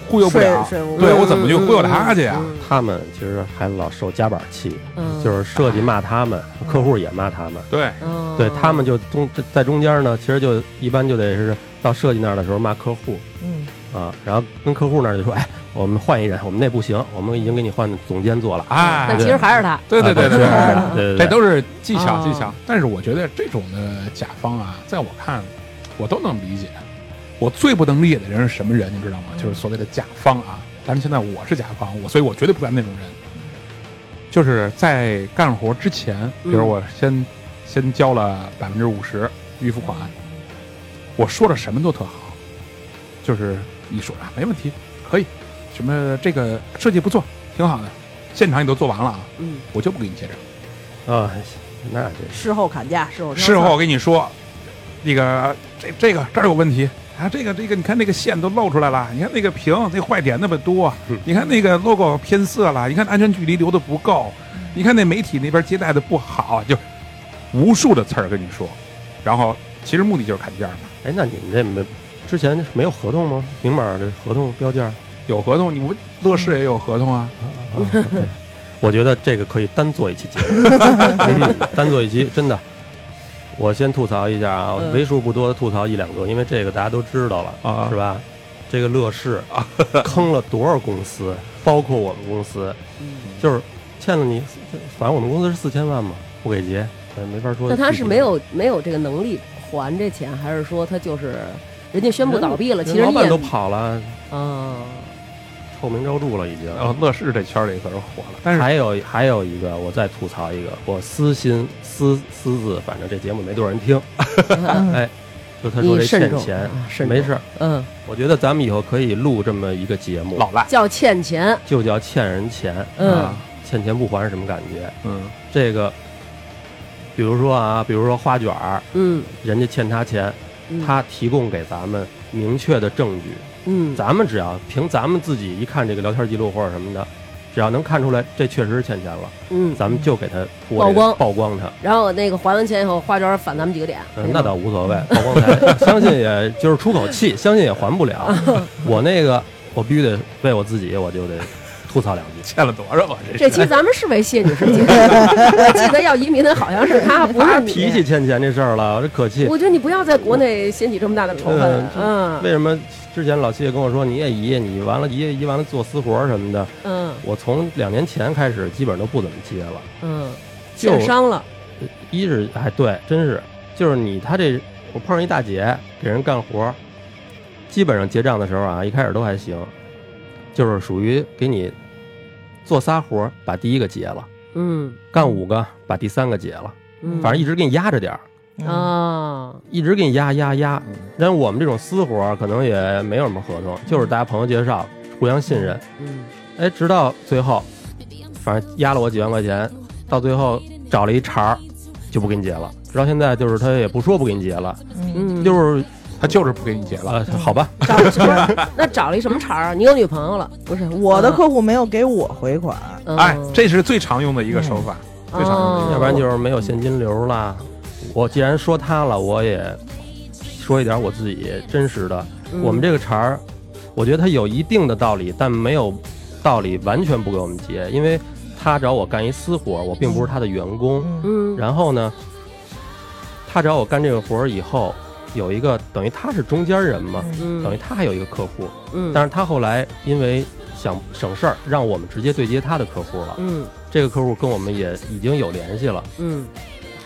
忽悠不了，睡睡不对着我怎么就忽悠他去呀？嗯他们其实还老受夹板气，嗯。就是设计骂他们，客户也骂他们。对，嗯对他们就中在中间呢，其实就一般就得是到设计那儿的时候骂客户嗯，啊，然后跟客户那儿就说，哎，我们换一人，我们那不行，我们已经给你换总监做了。啊，那其实还是他，对对对对对对。的对对对，这都是技巧哦技巧，但是我觉得这种的甲方啊，在我看，我都能理解。我最不能理解的人是什么人，你知道吗？就是所谓的甲方啊。但是现在我是甲方，我所以我绝对不干那种人。就是在干活之前，比如我先、先交了百分之五十预付款，我说的什么都特好，就是你说啊没问题，可以，什么这个设计不错，挺好的，现场你都做完了啊，嗯，我就不给你结账。啊，那这事后砍价，事后挑事后我跟你说，那个这这个这儿有问题啊，这个这个你看那个线都露出来了，你看那个屏那坏点那么多，嗯你看那个 logo 偏色了，你看安全距离留的不够，你看那媒体那边接待的不好，就无数的词儿跟你说，然后其实目的就是砍价嘛，哎，那你们这没之前没有合同吗？明码的合同标价？有合同，你不乐视也有合同啊，我觉得这个可以单做一期节目，嗯单做一期，真的。我先吐槽一下啊，嗯为数不多的吐槽一两个，因为这个大家都知道了，啊是吧？这个乐视坑了多少公司，包括我们公司，嗯就是欠了你，反正我们公司是四千万嘛，不给结，呃没法说。那他是没有没有这个能力还这钱，还是说他就是人家宣布倒闭了？其实老板都跑了，啊，臭名昭著了已经。然后乐视这圈里可是火了，但是还有还有一个，我再吐槽一个，我私心私私自，反正这节目没多少人听，嗯哎，就他说这欠钱没事儿，嗯，我觉得咱们以后可以录这么一个节目，老赖，叫欠钱，就叫欠人钱，嗯啊欠钱不还是什么感觉？嗯这个，比如说啊，比如说花卷儿，嗯，人家欠他钱，嗯。他提供给咱们明确的证据，嗯。咱们只要凭咱们自己一看这个聊天记录或者什么的，只要能看出来这确实是欠钱了，嗯，咱们就给他播这个曝光。曝光他。然后那个还完钱以后，花卷返咱们几个点，嗯，那倒无所谓，曝光他，相信也就是出口气，相信也还不了。我那个，我必须得为我自己，我就得吐槽两句。欠了多少啊？这这期咱们是为谢女士解释，我记得要移民的好像是他，不是你。他提起欠钱这事儿了，我这可气。我觉得你不要在国内掀起这么大的仇恨嗯，嗯为什么之前老谢跟我说你也移，你完了移移完了做私活儿什么的，嗯我从两年前开始基本上都不怎么接了。嗯，就欠伤了，一是哎对，真是就是你他这我碰上一大姐给人干活，基本上结账的时候啊，一开始都还行，就是属于给你做仨活儿把第一个结了，嗯。干五个把第三个结了，嗯，反正一直给你压着点儿，嗯啊，一直给你压压压。嗯。但是我们这种私活儿可能也没有什么合同，就是大家朋友介绍，互相信任。嗯。哎，直到最后，反正压了我几万块钱，到最后找了一茬儿，就不给你结了。直到现在，就是他也不说不给你结了，嗯。嗯，就是他就是不给你结了。啊，好吧，那找了一什么茬儿啊？你有女朋友了？不是我的客户没有给我回款，嗯哎，这是最常用的一个手法，最常用的要不然就是没有现金流了。我既然说他了，我也说一点我自己真实的。嗯我们这个茬儿，我觉得他有一定的道理，但没有道理完全不给我们结，因为他找我干一私活，我并不是他的员工。嗯嗯然后呢，他找我干这个活儿以后，有一个等于他是中间人嘛，嗯。等于他还有一个客户，嗯，但是他后来因为想省事儿，让我们直接对接他的客户了。嗯。这个客户跟我们也已经有联系了。嗯。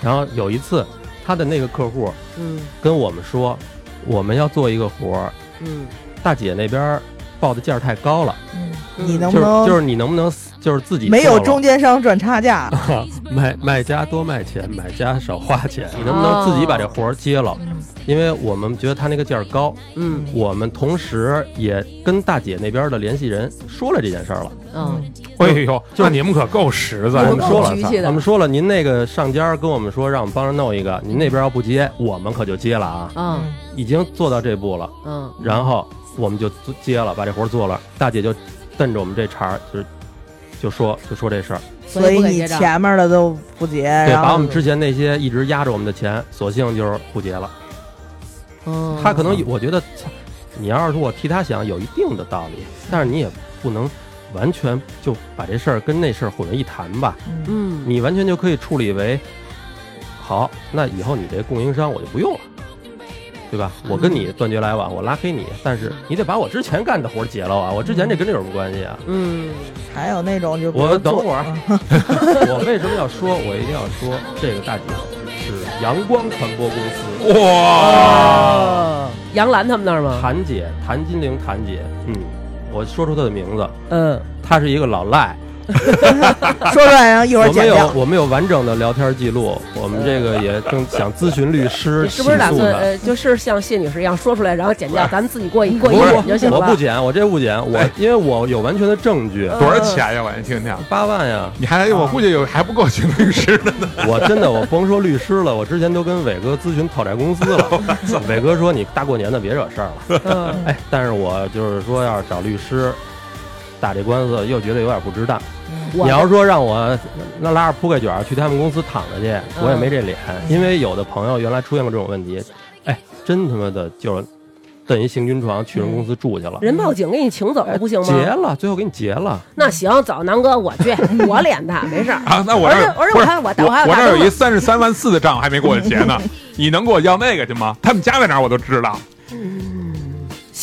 然后有一次，他的那个客户嗯。跟我们说，我们要做一个活儿，嗯。大姐那边报的价儿太高了，嗯，嗯就是你能不能就是你能不能就是自己没有中间商赚差价？卖卖家多卖钱，买家少花钱，你能不能自己把这活儿接了？嗯因为我们觉得他那个价儿高，嗯。我们同时也跟大姐那边的联系人说了这件事儿了。嗯。哎呦，那你们可够实在我们说了。我们说了，您那个上家跟我们说让我们帮着弄一个，您那边要不接，我们可就接了啊，嗯。已经做到这步了。嗯，然后我们就接了，把这活儿做了。大姐就瞪着我们这茬儿，就是就说就说这事儿，所以你前面的都不结，对，把我们之前那些一直压着我们的钱，索性就是不结了。嗯他可能我觉得，你要是说我替他想，有一定的道理，但是你也不能完全就把这事儿跟那事儿混为一谈吧。嗯嗯你完全就可以处理为，好，那以后你这供应商我就不用了，对吧？我跟你断绝来往，我拉黑你，但是你得把我之前干的活儿结了啊！我之前这跟这有什么关系啊？嗯还有那种就我等会儿嗯 我为什么要说？我一定要说这个大姐是阳光传播公司哇，哦，杨澜他们那儿吗？谭姐，谭金玲谭姐，嗯，我说出她的名字，嗯，她是一个老赖。说出来，然后一会儿我们有剪掉。我们有完整的聊天记录，我们这个也正想咨询律师你是不是打算呃，就是像谢女士一样说出来，然后剪掉，咱们自己过一过不一过就行了？我不剪，我这不剪，我因为我有完全的证据，嗯多少钱呀？我先听听。八万呀！你还我估计有还不够请律师的呢。我真的我甭说律师了，我之前都跟伟哥咨询讨债公司了。伟哥说你大过年的别惹事儿了。嗯哎，但是我就是说要是找律师打这官司，又觉得有点不值当。你要是说让我那拉着铺盖卷去他们公司躺着去，我也没这脸，因为有的朋友原来出现过这种问题，哎，真他妈的就是蹬一行军床去人公司住去了，人报警给你请走哎不行吗结？了，最后给你结了。那行，走，南哥我去，我脸大，没事儿。啊，那我这而且我还我我我还我这有一三十三万四的账还没给我结呢，你能给我要那个去吗？他们家在哪儿我都知道，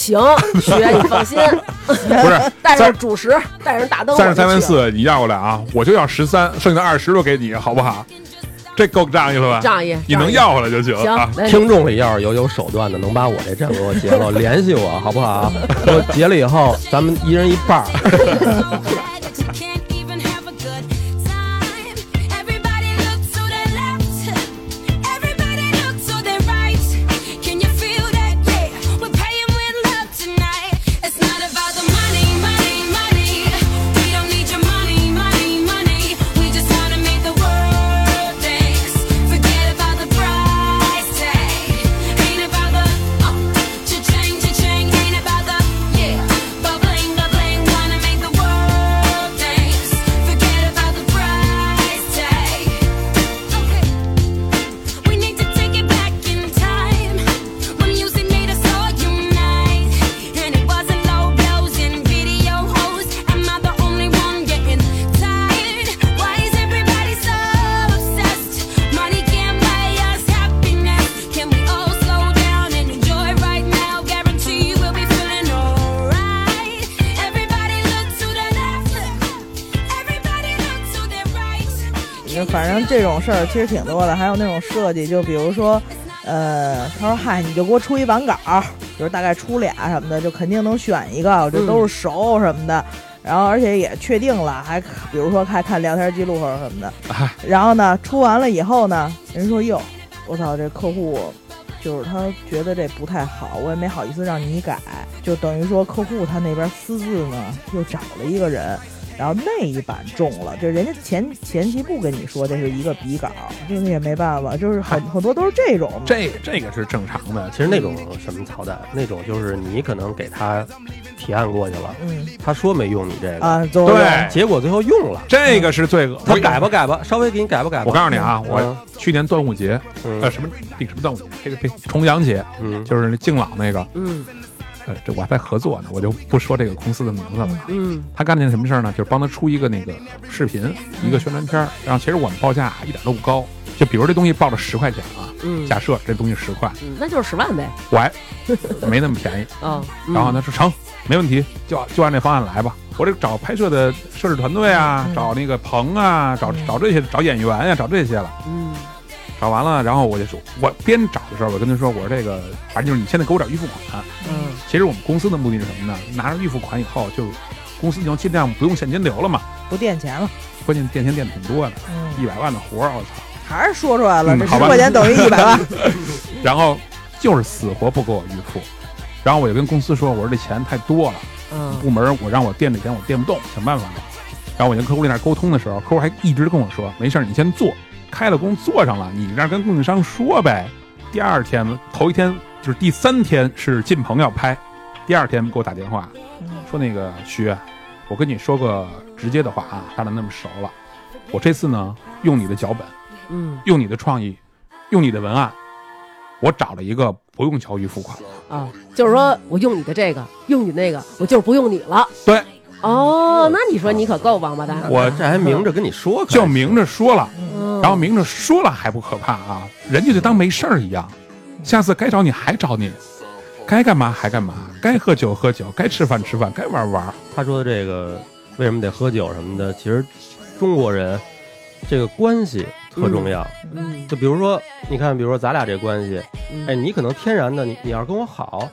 行，学你放心，不是 带上主食，带上大灯，三十三万四，你要过来啊，我就要十三，剩下的二十都给你，好不好？这够仗义了吧？仗义，你能要回来就行行啊。，听众里要是有有手段的，能把我这账给我结了，联系我好不好？我结了以后，咱们一人一半儿。事儿其实挺多的，还有那种设计，就比如说，呃，他说嗨，你就给我出一版稿儿，比如大概出俩什么的，就肯定能选一个，我这都是熟什么的。然后而且也确定了，还比如说看看聊天记录或者什么的。然后呢，出完了以后呢，人说哟，我操，这客户就是他觉得这不太好，我也没好意思让你改，就等于说客户他那边私自呢又找了一个人，然后那一版中了，就人家前前期不跟你说这是一个笔稿，这个也没办法，就是很很多都是这种。这这个是正常的，其实那种什么操蛋，那种就是你可能给他提案过去了，嗯他说没用你这个，啊，对结果最后用了，这个是最恶。他改吧改吧，稍微给你改吧改吧。我告诉你啊，嗯我去年端午节，嗯呃，什么那个什么端午节，这个这重阳节，嗯，就是那敬老那个，嗯呃，这我还在合作呢，我就不说这个公司的名字了。嗯他干的件什么事儿呢？就是帮他出一个那个视频，一个宣传片儿。然后其实我们报价一点都不高，就比如这东西报了十块钱啊，嗯，假设这东西十块，嗯那就是十万呗。我还没那么便宜。啊，嗯然后他说成，没问题，就就按这方案来吧。我这找拍摄的摄制团队啊，嗯找那个棚啊，找嗯找这些，找演员呀、找这些了。嗯找完了，然后我就说，我边找的时候，我跟他说，我说这个，反正就是你现在给我点预付款。嗯其实我们公司的目的是什么呢？拿着预付款以后，就公司就尽量不用现金流了嘛。不垫钱了，关键垫钱垫的挺多的，嗯，一百万的活儿，我操！还是说出来了，这十块钱等于一百万，然后就是死活不给我预付，然后我就跟公司说，我说这钱太多了，嗯部门我让我垫这钱我垫不动，想办法。然后我跟客户那沟通的时候，客户还一直跟我说，没事儿，你先做，开了工做上了，你让跟供应商说呗。第二天头一天就是第三天是进棚要拍，第二天给我打电话嗯说那个徐，我跟你说个直接的话啊，咱俩那么熟了，我这次呢用你的脚本。嗯用你的创意，用你的文案，我找了一个不用乔瑜付款了。啊，就是说我用你的这个，用你那个，我就是不用你了。对，哦，那你说你可够王八蛋。的。我这还明着跟你说，就明着说了，嗯，然后明着说了还不可怕啊，人家就当没事儿一样，下次该找你还找你，该干嘛还干嘛，该喝酒喝酒，该吃饭吃饭，该玩玩。他说的这个为什么得喝酒什么的，其实中国人这个关系特重要。嗯。就比如说，你看，比如说咱俩这关系，嗯。哎，你可能天然的，你你要是跟我好，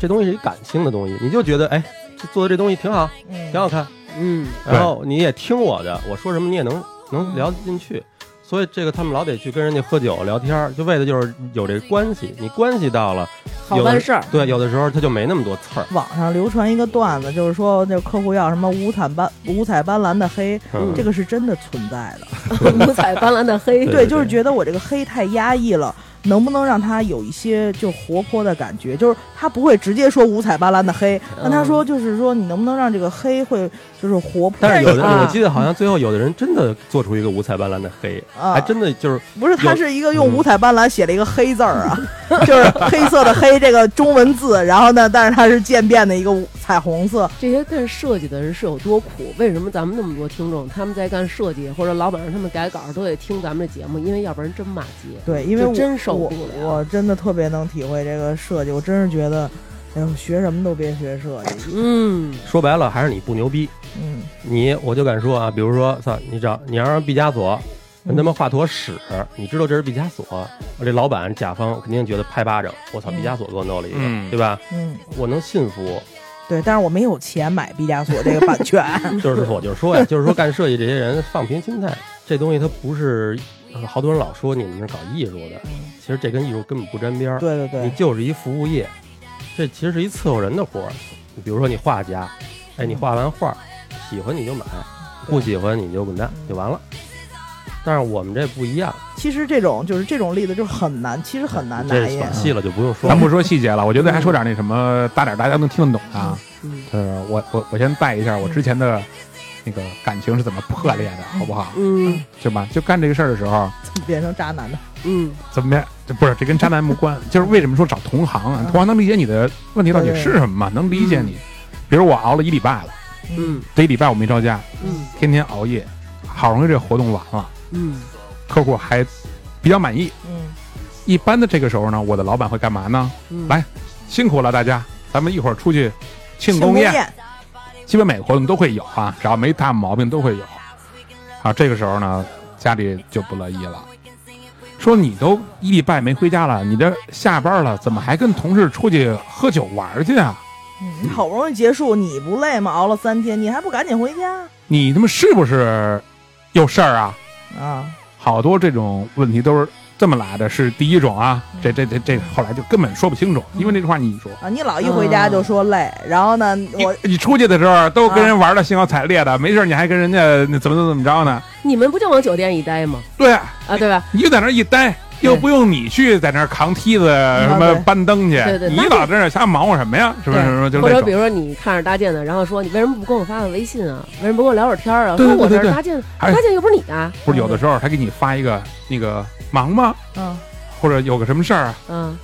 这东西是一感性的东西，你就觉得哎，这做的这东西挺好，嗯挺好看，嗯然后你也听我的，我说什么你也能能聊得进去。所以这个他们老得去跟人家喝酒聊天儿，就为的就是有这关系。你关系到了，好办事儿。对，有的时候他就没那么多刺儿。网上流传一个段子，就是说那客户要什么五彩斑五彩斑斓的黑，嗯这个是真的存在的。五彩斑斓的黑，对对，就是觉得我这个黑太压抑了，能不能让他有一些就活泼的感觉？就是他不会直接说五彩斑斓的黑，但他说就是说你能不能让这个黑会就是活泼？但是有的，啊我记得好像最后有的人真的做出一个五彩斑斓的黑，啊还真的就是不是，他是一个用五彩斑斓写了一个黑字儿啊，就是黑色的黑这个中文字，然后呢，但是它是渐变的一个彩虹色。这些干设计的人是有多苦？为什么咱们那么多听众，他们在干设计或者老板让他们改稿都得听咱们这节目？因为要不然真骂街。对，因为我真受我不了我真的特别能体会这个设计，我真是觉得，哎呦，学什么都别学设计。嗯，说白了还是你不牛逼。嗯，你我就敢说啊，比如说，操，你找你要让毕加索，跟他妈画坨屎，你知道这是毕加索，我这老板甲方肯定觉得拍巴掌，我操，嗯毕加索给我弄了一个，嗯对吧？嗯，我能信服，对，但是我没有钱买毕加索这个版权。就是我就说呀，就是说干设计这些人放平心态，这东西它不是，呃好多人老说你们是搞艺术的，其实这跟艺术根本不沾边儿，对对对，你就是一服务业，这其实是一伺候人的活儿。你比如说你画家，哎，你画完画，喜欢你就买，不喜欢你就滚蛋就完了。但是我们这不一样，其实这种就是这种例子就是很难，其实很难拿捏。细了就不用说了。咱不说细节了，我觉得还说点那什么大点，大家能听得懂的啊。嗯呃，我我我先带一下我之前的那个感情是怎么破裂的，好不好？嗯对吧？就干这个事儿的时候，怎么变成渣男的，嗯怎么变？这不是这跟渣男无关，就是为什么说找同行啊？嗯同行能理解你的问题到底是什么吗？能理解你。比如我熬了一礼拜了，嗯这一礼拜我没着家，嗯天天熬夜，好容易这活动完了，嗯客户还比较满意。嗯，一般的这个时候呢，我的老板会干嘛呢？嗯，来辛苦了大家，咱们一会儿出去庆庆功宴。宴，基本每个活动都会有啊，只要没大毛病都会有。啊，这个时候呢，家里就不乐意了，说你都一礼拜没回家了，你这下班了，怎么还跟同事出去喝酒玩去啊？嗯你好不容易结束，你不累吗？熬了三天，你还不赶紧回家你他妈是不是有事儿啊？啊？好多这种问题都是这么来的，是第一种啊，这这这这后来就根本说不清楚，因为那句话你说。啊，你老一回家就说累，然后呢，我你你出去的时候都跟人玩的兴高采烈的，没事你还跟人家那怎么怎么怎么着呢？你们不就往酒店一待吗？对啊，啊，对吧？你就在那一待，又不用你去在那儿扛梯子什么搬灯去你老在那儿瞎忙活什么呀？是不是？或者比如说你看着搭建的，然后说你为什么不跟我发个微信啊？为什么不跟我聊会儿天儿啊？说我这搭建，搭建又不是你的，不是有的时候他给你发一个那个忙吗？嗯或者有个什么事儿啊？嗯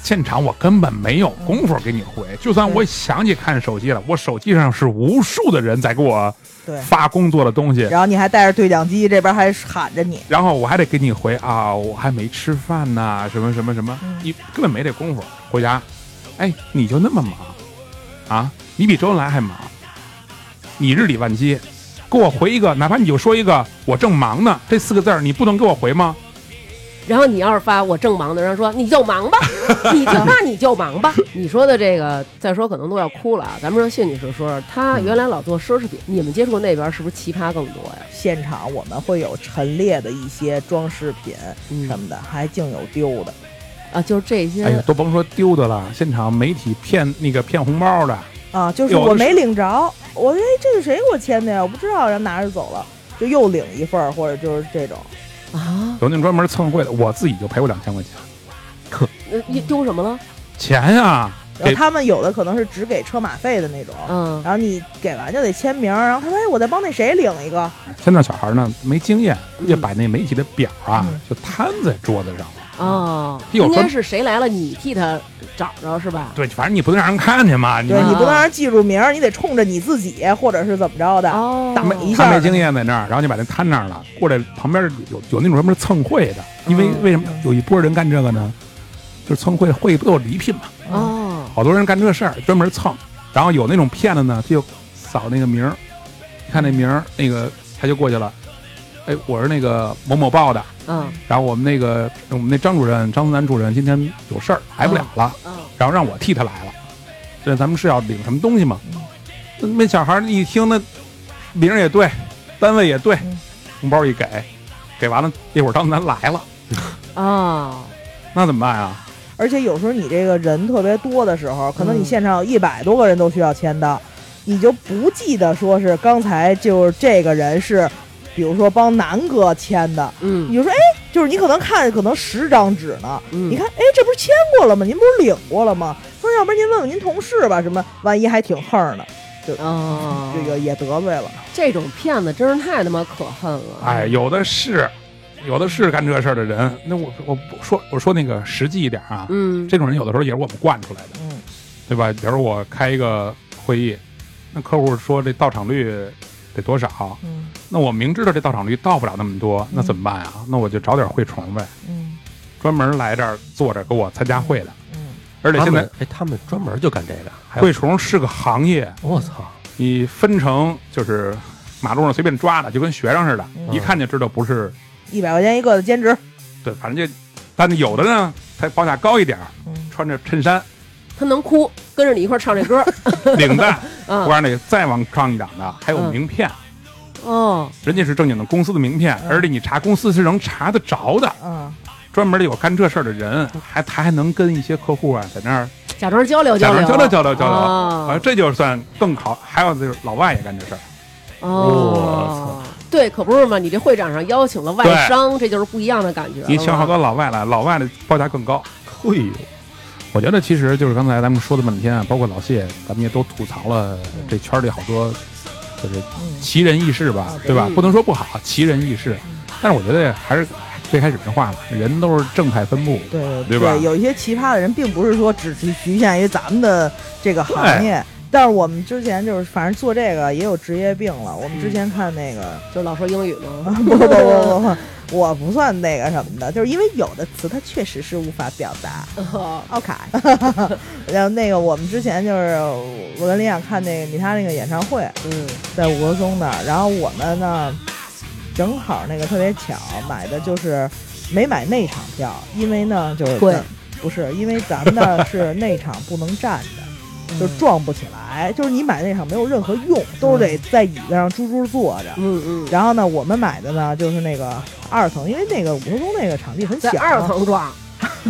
现场我根本没有功夫给你回，就算我想起看手机了，我手机上是无数的人在给我对，发工作的东西，然后你还带着对讲机，这边还喊着你，然后我还得给你回啊，我还没吃饭呢，什么什么什么，嗯你根本没这功夫回家。哎，你就那么忙啊？你比周恩来还忙，你日理万机，给我回一个，哪怕你就说一个“我正忙呢”这四个字儿，你不能给我回吗？然后你要是发我正忙的，然后说你就忙吧，你就那你就忙吧。你说的这个，再说可能都要哭了啊。咱们让谢女士说说，她原来老做奢侈品，你们接触那边是不是奇葩更多呀？现场我们会有陈列的一些装饰品嗯什么的，还净有丢的。啊，就是这些。哎呀，都甭说丢的了，现场媒体骗那个骗红包的，啊，就是我没领着，我说哎，这是谁给我签的呀？我不知道，然后拿着走了，就又领一份儿，或者就是这种。啊，有那种专门蹭会的，我自己就赔我两千块钱。呃你丢什么了？钱呀、给然后他们有的可能是只给车马费的那种，嗯。然后你给完就得签名，然后他说哎，我再帮那谁领一个，现在小孩呢没经验，就把那媒体的表啊嗯。就摊在桌子上。了。哦，有专应该是谁来了，你替他找着是吧？对，反正你不能让人看见嘛。你对啊你不能让人记住名儿，你得冲着你自己或者是怎么着的。哦，打一下他没经验在那儿，然后你把那摊那儿了，过来旁边有有那种专门蹭会的，因为嗯为什么有一波人干这个呢？就是蹭会，会不都有礼品嘛？哦，好多人干这事儿，专门蹭。然后有那种骗子呢，他就扫那个名儿，一看那名儿，那个他就过去了。哎，我是那个某某报的，嗯然后我们那个我们那张主任张思南主任今天有事儿来不了了，嗯，然后让我替他来了。这咱们是要领什么东西吗？那那小孩儿一听，那名儿也对，单位也对嗯，红包一给，给完了，一会儿张思南来了，啊，那怎么办啊？而且有时候你这个人特别多的时候，可能你嗯现场有一百多个人都需要签到，你就不记得说是刚才就是这个人是，比如说帮南哥签的，嗯你就说哎，就是你可能看可能十张纸呢，嗯，你看哎，这不是签过了吗？您不是领过了吗？说要不然您问问您同事吧，什么万一还挺横的，哦，这个也得罪了。这种骗子真是太他妈可恨了。哎，有的是，有的是干这事儿的人。那我我说我说那个实际一点啊，嗯，这种人有的时候也是我们惯出来的，嗯对吧？比如我开一个会议，那客户说这到场率得多少？嗯。那我明知道这到场率到不了那么多，那怎么办呀？那我就找点会虫呗，嗯。专门来这儿坐着给我参加会的。嗯。而且现在他们哎，他们专门就干这个，还有会虫是个行业，我操，你分成就是马路上随便抓的，就跟学生似的，嗯。一看就知道不是一百块钱一个的兼职，对，反正就，但有的呢，他报价高一点穿着衬衫、他能哭，跟着你一块儿唱这歌。领带，嗯 我让你再往上一档的，还有嗯名片，哦，人家是正经的公司的名片，嗯。而且你查公司是能查得着的，嗯。专门有干这事儿的人，还他还能跟一些客户啊在那儿假装交流交流，交流交流交流，哦。啊，这就算更好。还有就是老外也干这事儿，哦，对，可不是嘛！你这会展上邀请了外商，这就是不一样的感觉。你请好多老外来，老外的报价更高。嘿呦，我觉得其实就是刚才咱们说的半天啊，包括老谢，咱们也都吐槽了这圈里好多就是嗯奇人异事吧啊，对吧？嗯？不能说不好，奇人异事，但是我觉得还是最开始那话嘛，人都是正态分布，对对吧？有一些奇葩的人，并不是说只局局限于咱们的这个行业。但是我们之前就是，反正做这个也有职业病了。我们之前看那个，就老说英语吗？不不不不不，我不算那个什么的，就是因为有的词它确实是无法表达。奥凯 然后那个我们之前就是我跟林想看那个米他那个演唱会，嗯在五棵松那儿，然后我们呢正好那个特别巧，买的就是没买内场票，因为呢就是贵不是因为咱们那儿是内场不能站着，就是撞不起来，就是你买那场没有任何用，都是得在椅子上猪猪坐着。嗯嗯，然后呢，我们买的呢就是那个二层，因为那个五棵松那个场地很小，在二层撞。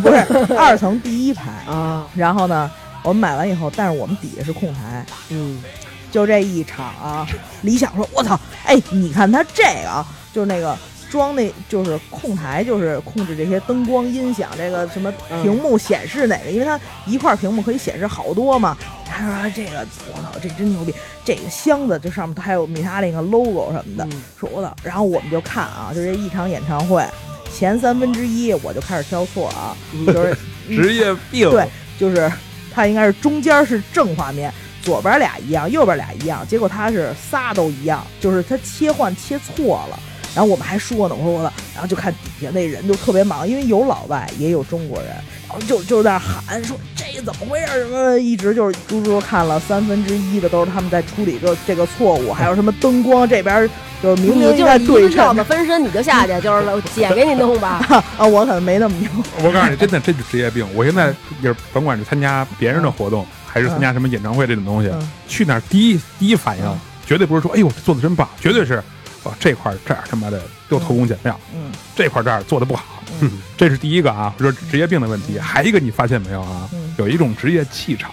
不是二层第一排。啊，然后呢，我们买完以后，但是我们底下是空台，嗯。就这一场啊，李想说：“我操，哎，你看他这个啊，就是那个装那，就是控台，就是控制这些灯光、音响，这个什么嗯屏幕显示哪个，因为它一块屏幕可以显示好多嘛。他说哎这个，我操，这真牛逼！这个箱子这上面它还有米塔那个 logo 什么的，嗯说我操。然后我们就看啊，就这一场演唱会前三分之一我就开始挑错啊，就是 职业病。对，就是它应该是中间是正画面，左边俩一样，右边俩一样，结果它是仨都一样，就是它切换切错了。然后我们还说呢，我说我操，然后就看底下那人就特别忙，因为有老外也有中国人，然后就就在那喊说这怎么回事？什么一直就是猪猪看了三分之一的都是他们在处理这这个错误，还有什么灯光这边就是明明你就在对称子分身，你就下去，就是 姐给你弄吧。啊，我可能没那么牛。我告诉你，真的这是职业病。我现在就是甭管是参加别人的活动，还是参加什么演唱会这种东西，嗯去哪儿第一第一反应嗯绝对不是说，哎呦，做的真棒，绝对是，哦，这块儿这儿他妈的又偷工减料，嗯这块儿这儿做的不好，嗯 这是第一个啊，说职业病的问题。还一个你发现没有啊？嗯有一种职业气场，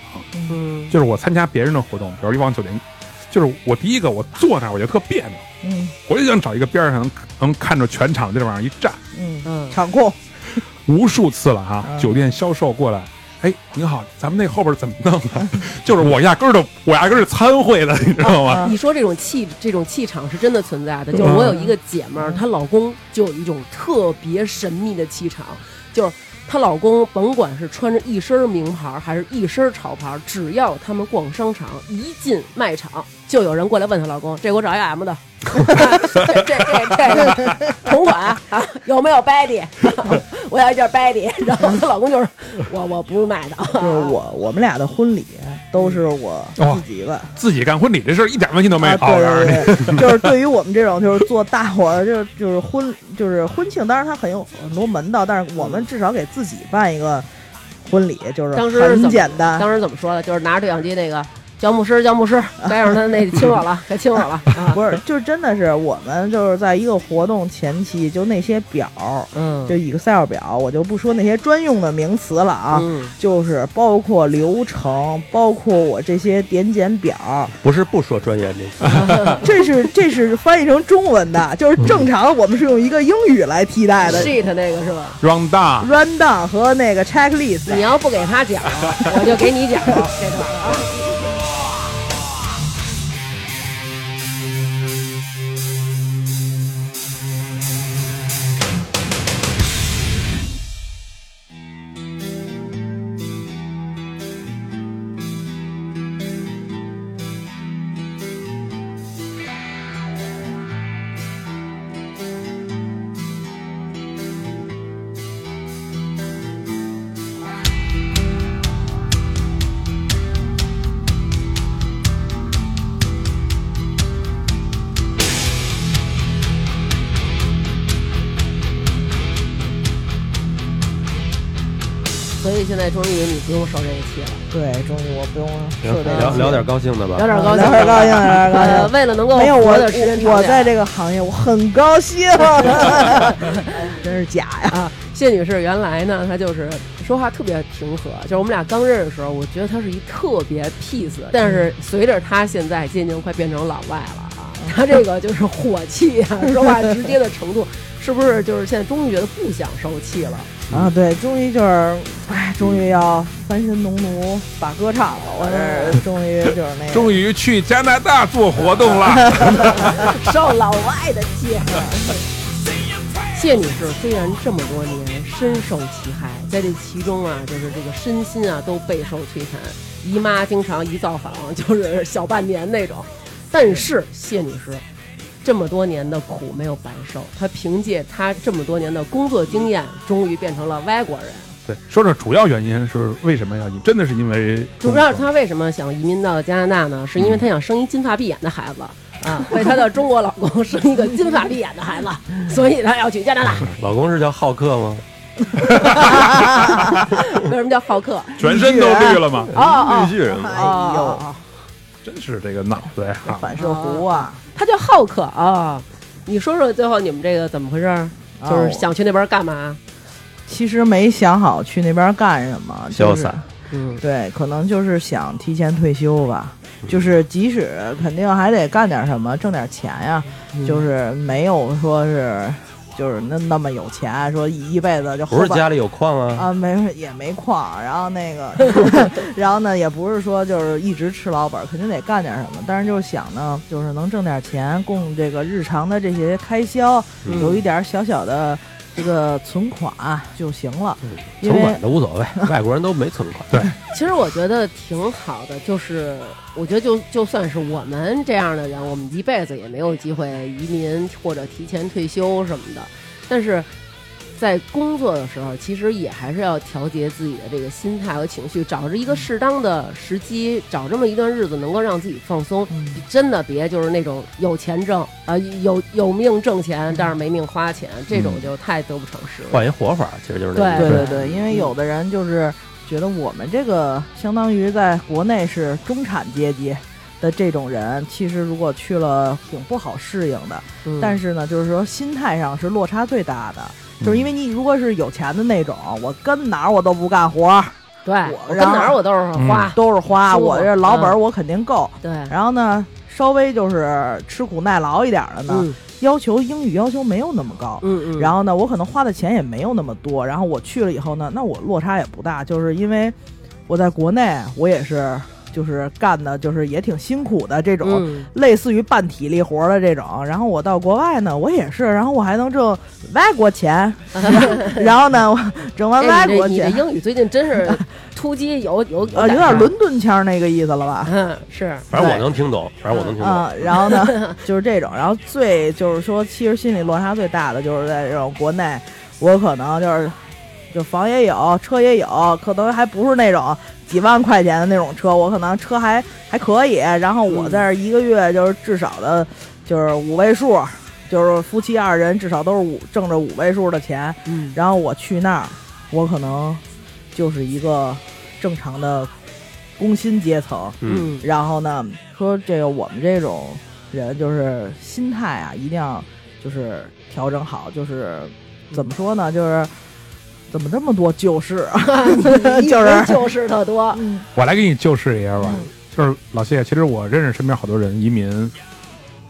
嗯就是我参加别人的活动，比如一往酒店，就是我第一个我坐那儿我就特别扭，嗯我就想找一个边儿上能能看着全场的地方一站。嗯，嗯，场控。无数次了哈、嗯酒店销售过来，哎，您好，咱们那后边怎么弄啊？就是我压根儿都，我压根儿是参会的，你知道吗？啊你说这种气这种气场是真的存在的，就是我有一个姐们儿，她老公就有一种特别神秘的气场，就是她老公甭管是穿着一身名牌还是一身潮牌，只要他们逛商场，一进卖场就有人过来问她老公：“这给我找一 M 的，这这这这同款啊，有没有 Baby？我要一件 Baby。”然后她老公就是：“我我不是卖的，就是我我们俩的婚礼都是我自己办。自己干婚礼这事儿一点问题都没有。啊，对对对，就是对于我们这种就是做大伙儿，就是就是婚就是婚庆，当然它很有很多门道，但是我们至少给自己办一个婚礼，就是很当时怎么简单。当时怎么说的？就是拿着对讲机那个教牧师，教牧师，该让他那亲我了，该亲我了 啊！不是，就是真的是我们就是在一个活动前期，就那些表，嗯，就 Excel 表，我就不说那些专用的名词了啊，嗯，就是包括流程，包括我这些点检表，不是不说专业名词，这是这是翻译成中文的，就是正常我们是用一个英语来替代的。sheet 那个是吧？round down，run down 和那个 checklist，你要不给他讲，我就给你讲这段啊。现在终于你不用受这一气了，对，终于我不用行受这个气聊聊点高兴的吧聊。点高兴，聊点高兴，聊点高呃，兴。为了能够没有我活的时间长点我我在这个行业我很高兴，真是假呀！啊，谢女士原来呢，她就是说话特别平和，就是我们俩刚认识的时候，我觉得她是一特别 peace，但是随着她现在渐渐快变成老外了啊，她这个就是火气啊，说话直接的程度，是不是就是现在终于觉得不想受气了？啊，对，终于就是，哎，终于要翻身农奴把歌唱了，我这终于就是那个，终于去加拿大做活动了。受老外的气。谢女士虽然这么多年深受其害，在这其中啊，就是这个身心啊都备受摧残，姨妈经常一造访就是小半年那种。但是谢女士这么多年的苦没有白受，她凭借她这么多年的工作经验，终于变成了外国人。对，说说主要原因是为什么要移？真的是因为主要他为什么想移民到加拿大呢？是因为他想生一金发碧眼的孩子。啊，为她的中国老公生一个金发碧眼的孩子，所以她要去加拿大。老公是叫浩克吗？为什么叫浩克？全身都绿了吗？哦哦绿巨人吗？哎哦呦，哦，真是这个脑子呀！反射弧啊！他叫浩克啊。你说说最后你们这个怎么回事儿？就是啊想去那边干嘛？其实没想好去那边干什么，就是潇洒。嗯，对，可能就是想提前退休吧。就是即使肯定还得干点什么，挣点钱呀，嗯就是没有说是就是那那么有钱，说一一辈子就不是家里有矿啊？啊，没也没矿，然后那个 然后呢，也不是说就是一直吃老本儿，肯定得干点什么。但是就是想呢，就是能挣点钱，供这个日常的这些开销，嗯有一点小小的这个存款就行了。存款都无所谓，外国人都没存款。对，其实我觉得挺好的，就是我觉得就就算是我们这样的人，我们一辈子也没有机会移民或者提前退休什么的，但是。在工作的时候，其实也还是要调节自己的这个心态和情绪，找着一个适当的时机，找这么一段日子，能够让自己放松。嗯真的别就是那种有钱挣啊、有有命挣钱，但是没命花钱，这种就太得不偿失了。换一活法，其实就是这对。对对对，因为有的人就是觉得我们这个相当于在国内是中产阶级的这种人，其实如果去了挺不好适应的。嗯但是呢，就是说心态上是落差最大的，就是因为你如果是有钱的那种，我跟哪儿我都不干活儿，对，我我跟哪儿我都是花。都是花，我这老本我肯定够。对，然后呢，稍微就是吃苦耐劳一点儿的呢，嗯要求英语要求没有那么高。嗯嗯，然后呢，我可能花的钱也没有那么多。然后我去了以后呢，那我落差也不大，就是因为我在国内我也是就是干的，就是也挺辛苦的这种，嗯，类似于办体力活的这种。然后我到国外呢，我也是，然后我还能挣外国钱，然后呢，我挣完外国，钱，英语最近真是突击有有 呃，有点伦敦腔那个意思了吧？嗯，是反正我能听懂，反正我能听懂。啊、然后呢，就是这种，然后最就是说，其实心理落差最大的就是在这种国内，我可能就是就房也有，车也有，可能还不是那种几万块钱的那种车，我可能车还还可以，然后我在这儿一个月就是至少的，就是五位数，就是夫妻二人至少都是五挣着五位数的钱，嗯。然后我去那儿，我可能就是一个正常的工薪阶层，嗯，嗯。然后呢，说这个我们这种人就是心态啊，一定要就是调整好，就是怎么说呢，就是怎么这么多旧事啊？就是旧事特多，嗯我来给你旧事一下吧嗯，就是老谢，其实我认识身边好多人移民，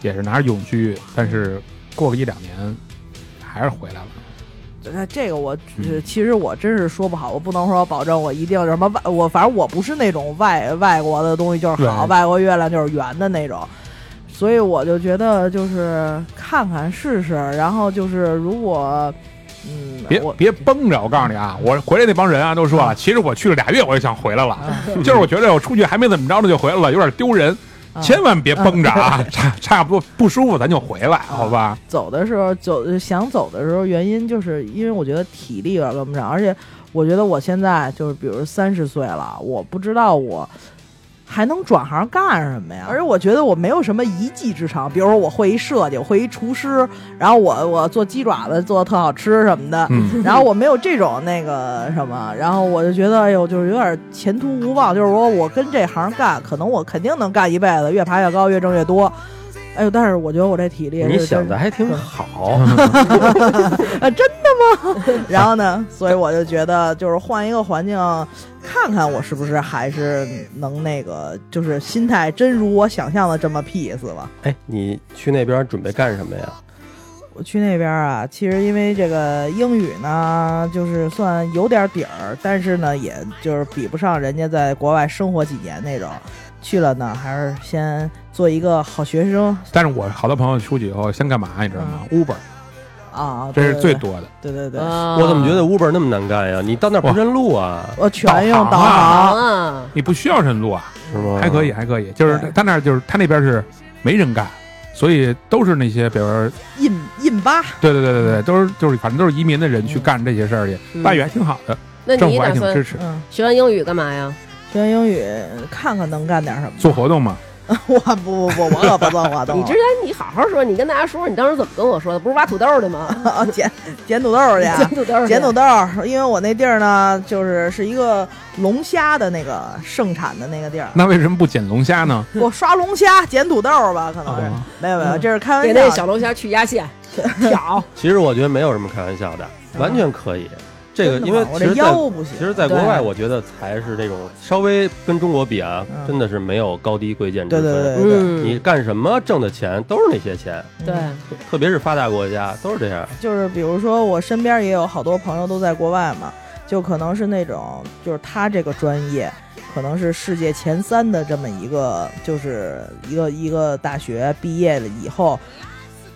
也是拿着永居，但是过个一两年还是回来了。那这个我嗯其实我真是说不好，我不能说保证我一定什么外，我反正我不是那种外外国的东西就是好，外国月亮就是圆的那种。所以我就觉得，就是看看试试，然后就是如果，嗯，别别绷着，我告诉你啊，我回来那帮人啊都说了，其实我去了俩月我就想回来了，嗯就是我觉得我出去还没怎么着呢就回来了，有点丢人，啊千万别绷着啊，差差不多不舒服咱就回来，好吧？走的时候走想走的时候，原因就是因为我觉得体力有点跟不上，而且我觉得我现在就是比如三十岁了，我不知道我还能转行干什么呀？而且我觉得我没有什么一技之长，比如说我会一设计，我会一厨师，然后我我做鸡爪子做的特好吃什么的，嗯，然后我没有这种那个什么，然后我就觉得哎呦，就是有点前途无望。就是说我跟这行干，可能我肯定能干一辈子，越爬越高，越挣越多。哎呦，但是我觉得我这体力你想的还挺好，啊，真的吗？然后呢，所以我就觉得，就是换一个环境，看看我是不是还是能那个，就是心态真如我想象的这么 peace 吧。哎，你去那边准备干什么呀？我去那边啊，其实因为这个英语呢，就是算有点底儿，但是呢，也就是比不上人家在国外生活几年那种。去了呢，还是先做一个好学生但是我好多朋友出去以后先干嘛你知道吗？Uber，啊，这是最多的。对对对，啊我怎么觉得 Uber 那么难干呀？你到那儿不认路啊，我全用导导航航。啊？你不需要认路啊，是吗？还可以，还可以，就是他那儿就是他那边是没人干，所以都是那些比如说，印印巴，对对对对对，都是就是反正都是移民的人去干这些事儿去，嗯待遇还挺好的，那政府还挺支持。嗯，学完英语干嘛呀？学完英语看看能干点什么。做活动嘛，我不不不，我可不做活动。你之前你好好说，你跟大家说说你当时怎么跟我说的？不是挖土豆的吗？啊捡捡土豆去啊，捡土豆，捡土豆，因为我那地儿呢，就是是一个龙虾的那个盛产的那个地儿。那为什么不捡龙虾呢？我刷龙虾捡土豆吧，可能是哦没有没有，嗯这是开玩笑给那。小龙虾去压线，挑。其实我觉得没有什么开玩笑的，完全可以。这个因为其实在腰不行其。实，在国外，我觉得才是这种稍微跟中国比啊，嗯真的是没有高低贵贱之分。对对对，嗯，你干什么挣的钱都是那些钱，对，特别是发达国家都是这样。就是比如说我身边也有好多朋友都在国外嘛，就可能是那种就是他这个专业。可能是世界前三的这么一个，就是一个一个大学毕业了以后，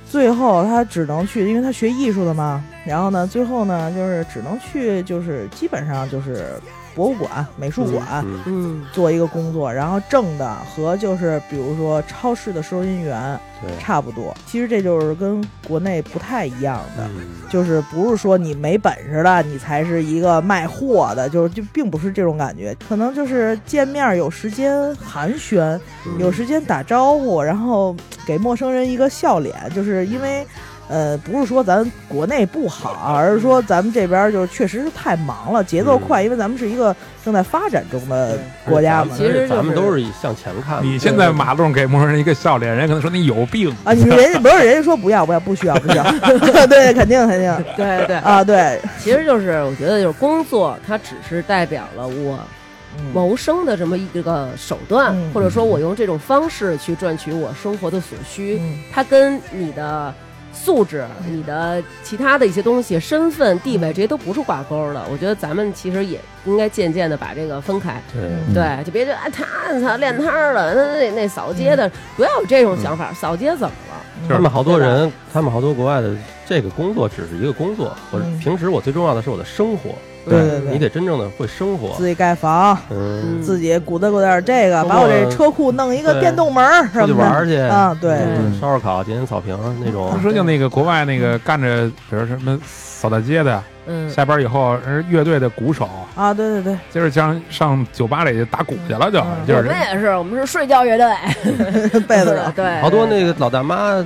最后他只能去，因为他学艺术的嘛。然后呢，最后呢，就是只能去，就是基本上就是博物馆、美术馆、嗯，嗯，做一个工作，然后挣的和就是比如说超市的收银员对，差不多。其实这就是跟国内不太一样的。嗯就是不是说你没本事的，你才是一个卖货的，就是就并不是这种感觉，可能就是见面有时间寒暄，嗯有时间打招呼，然后给陌生人一个笑脸，就是因为。呃，不是说咱国内不好，而是说咱们这边就是确实是太忙了，节奏快，因为咱们是一个正在发展中的国家嘛。其实咱们都是向前看。你现在马路上给陌生人一个笑脸，人家可能说你有病。啊，你人家不是人家说不要不要不需要不需要，对，肯定肯定。对对，啊，对，其实就是我觉得就是工作，它只是代表了我嗯。谋生的这么一个手段，嗯。或者说我用这种方式去赚取我生活的所需。嗯。它跟你的素质、你的其他的一些东西、身份、地位这些都不是挂钩的。我觉得咱们其实也应该渐渐的把这个分开。对，就别觉得哎，他他练摊儿的，那那那扫街的，不要有这种想法。扫街怎么了？他们好多人，他们好多国外的这个工作只是一个工作，我嗯平时我最重要的是我的生活，对对对你得真正的会生活，自己盖房，嗯，自己鼓捣鼓捣这个，把我这车库弄一个电动门儿什出去么的。玩去啊，对，嗯烧烧烤、捡捡草坪那种。他，说就那个国外那个干着，比如什么扫大街的，嗯，下班以后人乐队的鼓手，啊，对对对，今儿上上酒吧里去打鼓去了，就嗯。就是我们也是，我们是睡觉乐队，被子手，对，好多那个老大妈。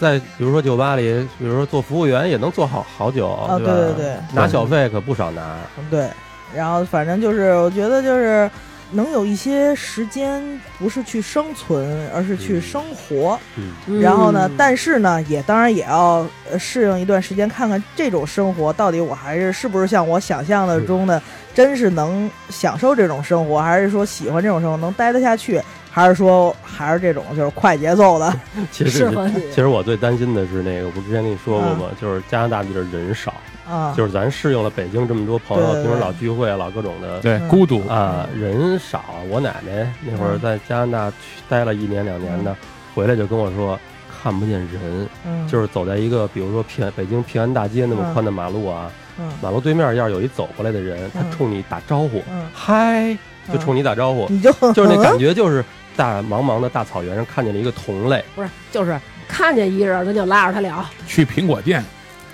在比如说酒吧里，比如说做服务员也能做好好久，啊，吧？对对对拿小费可不少拿。对，然后反正就是，我觉得就是能有一些时间不是去生存，而是去嗯生活。嗯，嗯然后呢，但是呢，也当然也要呃适应一段时间，看看这种生活到底我还是是不是像我想象的中的，真是能享受这种生活，还是说喜欢这种生活能待得下去，还是说还是这种就是快节奏的？其实其实我最担心的是那个，我之前跟你说过吗？就是加拿大这边人少，啊，就是咱适应了北京这么多朋友，平时老聚会，老各种的嗯。对孤独啊，人少。我奶奶那会儿嗯。在加拿大去待了一年两年的，回来就跟我说看不见人，嗯，就是走在一个比如说平北京平安大街那么嗯宽的马路啊，嗯。马路对面要是有一走过来的人，他嗯。冲你打招呼，嗯，嗨，就冲你打招呼，你就就是那感觉就是大茫茫的大草原上看见了一个同类。不是，就是看见一人，咱就拉着他聊。去苹果店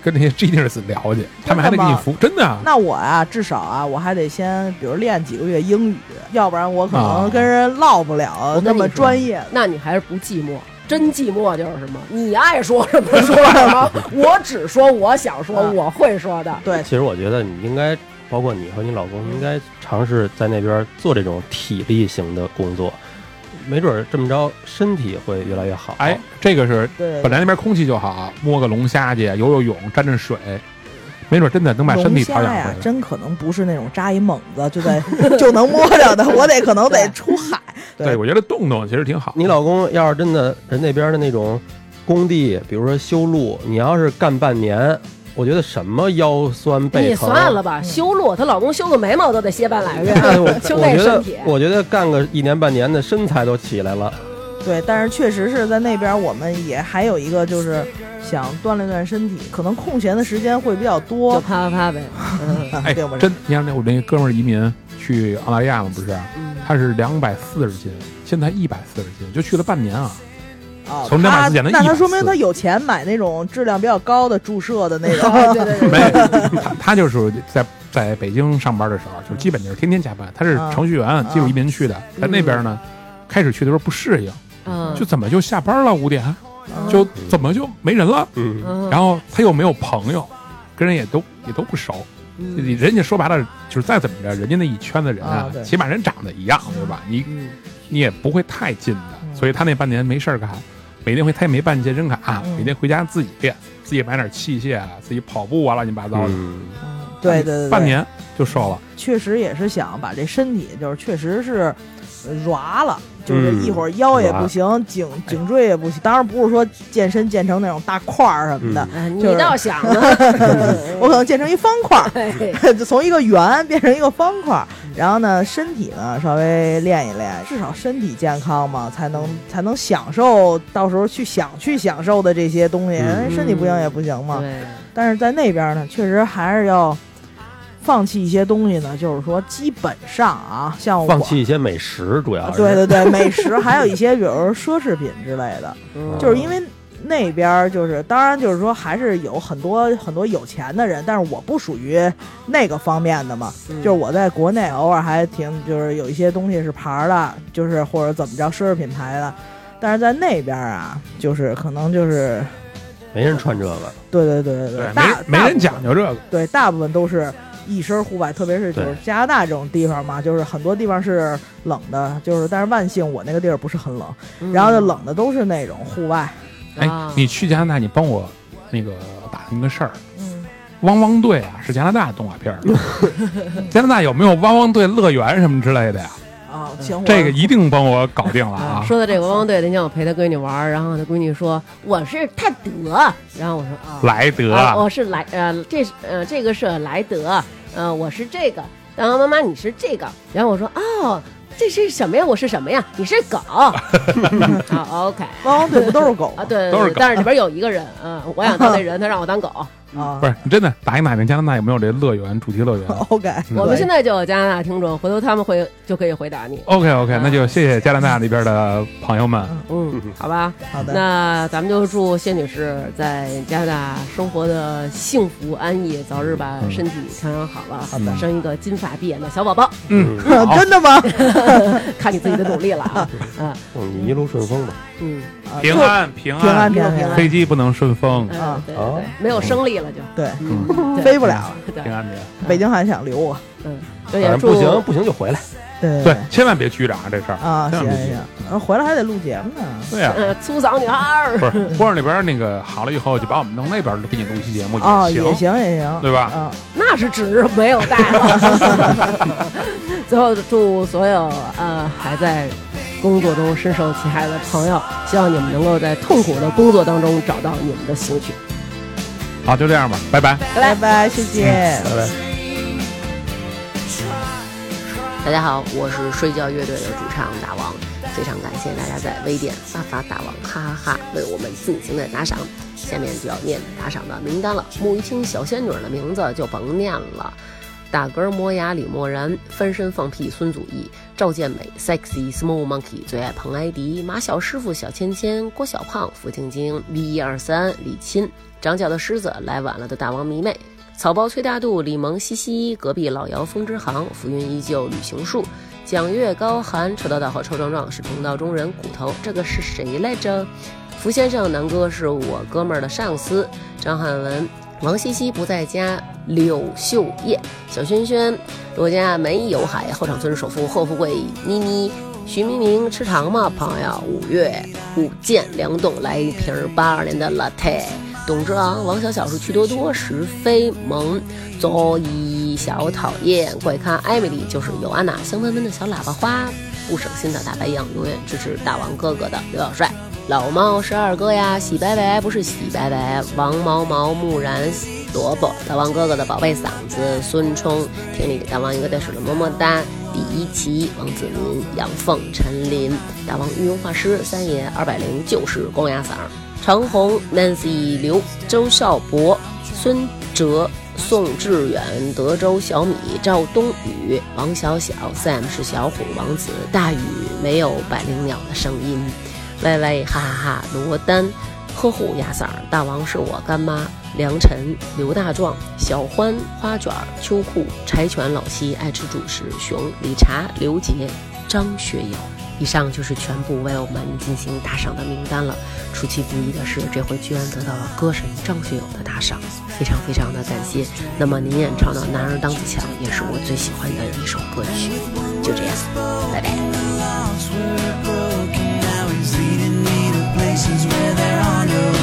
跟那些 genius 聊去，他们还得给你服，真的啊。那我啊，至少啊，我还得先比如练几个月英语，要不然我可能啊跟人唠不了那么专业的。那你还是不寂寞。真寂寞就是什么？你爱说什么说什么，我只说我想说，啊我会说的。对，其实我觉得你应该，包括你和你老公，应该尝试在那边做这种体力型的工作，没准儿这么着身体会越来越好。哎，这个是对，本来那边空气就好，摸个龙虾去，游游泳，沾沾水，没准真的能把身体调养回，来。真可能不是那种扎一猛子就在 就能摸着的，我得可能得出海。对，我觉得动动其实挺好。你老公要是真的人那边的那种工地，比如说修路，你要是干半年，我觉得什么腰酸背你疼，算了吧，修路，她老公修个眉毛都得歇半拉 月哎我，就我觉得那身体。我觉得干个一年半年的身材都起来了。对，但是确实是在那边，我们也还有一个就是想锻炼锻炼身体，可能空闲的时间会比较就多。啪啪啪呗。嗯哎，真，你看那我那哥们儿移民去澳大利亚嘛，不是？嗯，他是两百四十斤，现在一百四十斤，就去了半年啊。啊，从240减到那他说明他有钱买那种质量比较高的注射的那种。对对对 没，他他就是在在北京上班的时候，就是基本就是天天加班。他是程序员，技术移民去的，在那边呢，开始去的时候不适应，嗯，就怎么就下班了五点，嗯就怎么就没人了？然后他又没有朋友，跟人也都也都不熟。嗯人家说白了，就是再怎么着，人家那一圈子人啊起码人长得一样，对吧？你嗯你也不会太近的，嗯所以他那半年没事儿干，每天回他也没办健身卡，嗯。每天回家自己练，自己买点器械啊，自己跑步啊，乱七八糟的，嗯。嗯对对对对，半年就瘦了。确实也是想把这身体，就是确实是呃软了，就是嗯一会儿腰也不行，颈颈椎也不行。当然不是说健身健成那种大块儿什么的，哎你就是倒想呢，我可能健成一方块儿，就从一个圆变成一个方块儿。然后呢，身体呢稍微练一练，至少身体健康嘛，才能才能享受到时候去想去享受的这些东西。嗯身体不行也不行嘛。对，但是在那边呢，确实还是要放弃一些东西呢。就是说，基本上啊，像我放弃一些美食，主要是对对对，美食还有一些，比如说奢侈品之类的，嗯就是因为那边儿就是，当然就是说还是有很多很多有钱的人，但是我不属于那个方面的嘛。嗯就是我在国内偶尔还挺，就是有一些东西是牌儿的，就是或者怎么着奢侈品牌的，但是在那边儿啊，就是可能就是没人穿这个。对对对对对，大没没人，讲究这个。对，大部分都是一身户外，特别是就是加拿大这种地方嘛，就是很多地方是冷的，就是但是万幸我那个地儿不是很冷，嗯然后就冷的都是那种户外，哎啊，你去加拿大，你帮我那个打听个事儿。嗯，汪汪队啊，是加拿大动画片儿。加拿大有没有汪汪队乐园什么之类的呀？啊，行，这个一定帮我搞定了啊，啊！说到这个汪汪队，那天我陪他闺女玩，然后他闺女说我是泰德，然后我说啊，莱德啊，我是莱呃，这是呃这个是莱德，呃我是这个，然后妈妈你是这个，然后我说哦这是什么呀？我是什么呀？你是狗，好 OK 汪汪队不都是狗啊，吗？对，都是狗但是里边有一个人，嗯，我想当那人，他让我当狗。啊，不是你真的打听打听加拿大有没有这乐园主题乐园 OK，我们现在就有加拿大听众，回头他们会就可以回答你。OK OK，那就谢谢加拿大那边的朋友们。嗯，好吧，好的，那咱们就祝谢女士在加拿大生活的幸福安逸，早日把身体调养好了，好的生一个金发碧眼的小宝宝。嗯，真的吗？看你自己的努力了啊！啊，嗯，一路顺风吧。平安平平安安，平安平安，飞机不能顺风，嗯啊对对哦。对，没有升力了就，对，嗯，对。飞不了。了。对。平，安平安。北京还想留我，嗯，就反也祝正不行，不行就回来。对对，千万别拘着啊这事儿。啊，行千万别行，然后回来还得录节目呢。对呀，呃粗嗓女孩儿。不是或者那边那个好了以后，就把我们弄那边给你录一期节目啊，行也，行也行，对吧？啊，那是纸没有带了。最后祝所有呃还在工作中深受其害的朋友，希望你们能够在痛苦的工作当中找到你们的兴趣。好，就这样吧，拜拜。拜拜，谢谢。拜拜。大家好，我是睡觉乐队的主唱大王，非常感谢大家在微店发发大王哈哈哈为我们进行的打赏。下面就要念打赏的名单了，沐浴清小仙女的名字就甭念了。大个儿磨牙李默然，翻身放屁孙祖义，赵健美 sexy small monkey 最爱彭艾迪，马小师傅小芊芊，郭小胖付晶晶 V 一二三李钦，长脚的狮子来晚了的大王迷妹。草包崔大度、李萌、西西，隔壁老姚风之行，浮云依旧旅行树，蒋月高寒，臭道道和臭壮壮是同道中人，骨头这个是谁来着？福先生南哥是我哥们儿的上司，张汉文、王西西不在家，柳秀叶、小轩轩，罗家没有海，后场村首富贺富贵，妮妮。徐明明吃糖吗，朋友？五月五剑梁栋来一瓶八二年的 latte。董之昂、王小小是趣多多，石飞萌、左一小讨厌、怪咖艾米丽就是尤安娜，香喷喷的小喇叭花，不省心的大白羊，永远支持大王哥哥的刘小帅。老猫是二哥呀，喜白白不是喜白白，王毛毛木然萝卜，大王哥哥的宝贝嗓子，孙冲，听你给大王一个带水的么么哒，李一奇、王子民、杨凤、陈林，大王御用画师三爷二百零就是公鸭嗓，长虹、Nancy 刘、周少博、孙哲。宋志远、德州小米、赵冬雨、王小小、Sam 是小虎王子、大雨没有百灵鸟的声音，歪歪哈哈哈，罗丹，呵护亚瑟尔，大王是我干妈，梁晨、刘大壮、小欢、花卷、秋裤、柴犬老西爱吃主食，熊、理查、刘杰、张学友。以上就是全部为我们进行打赏的名单了。出其不意的是，这回居然得到了歌神张学友的打赏，非常非常的感谢。那么您演唱的《男儿当自强》也是我最喜欢的一首歌曲。就这样，拜拜。Places where there are no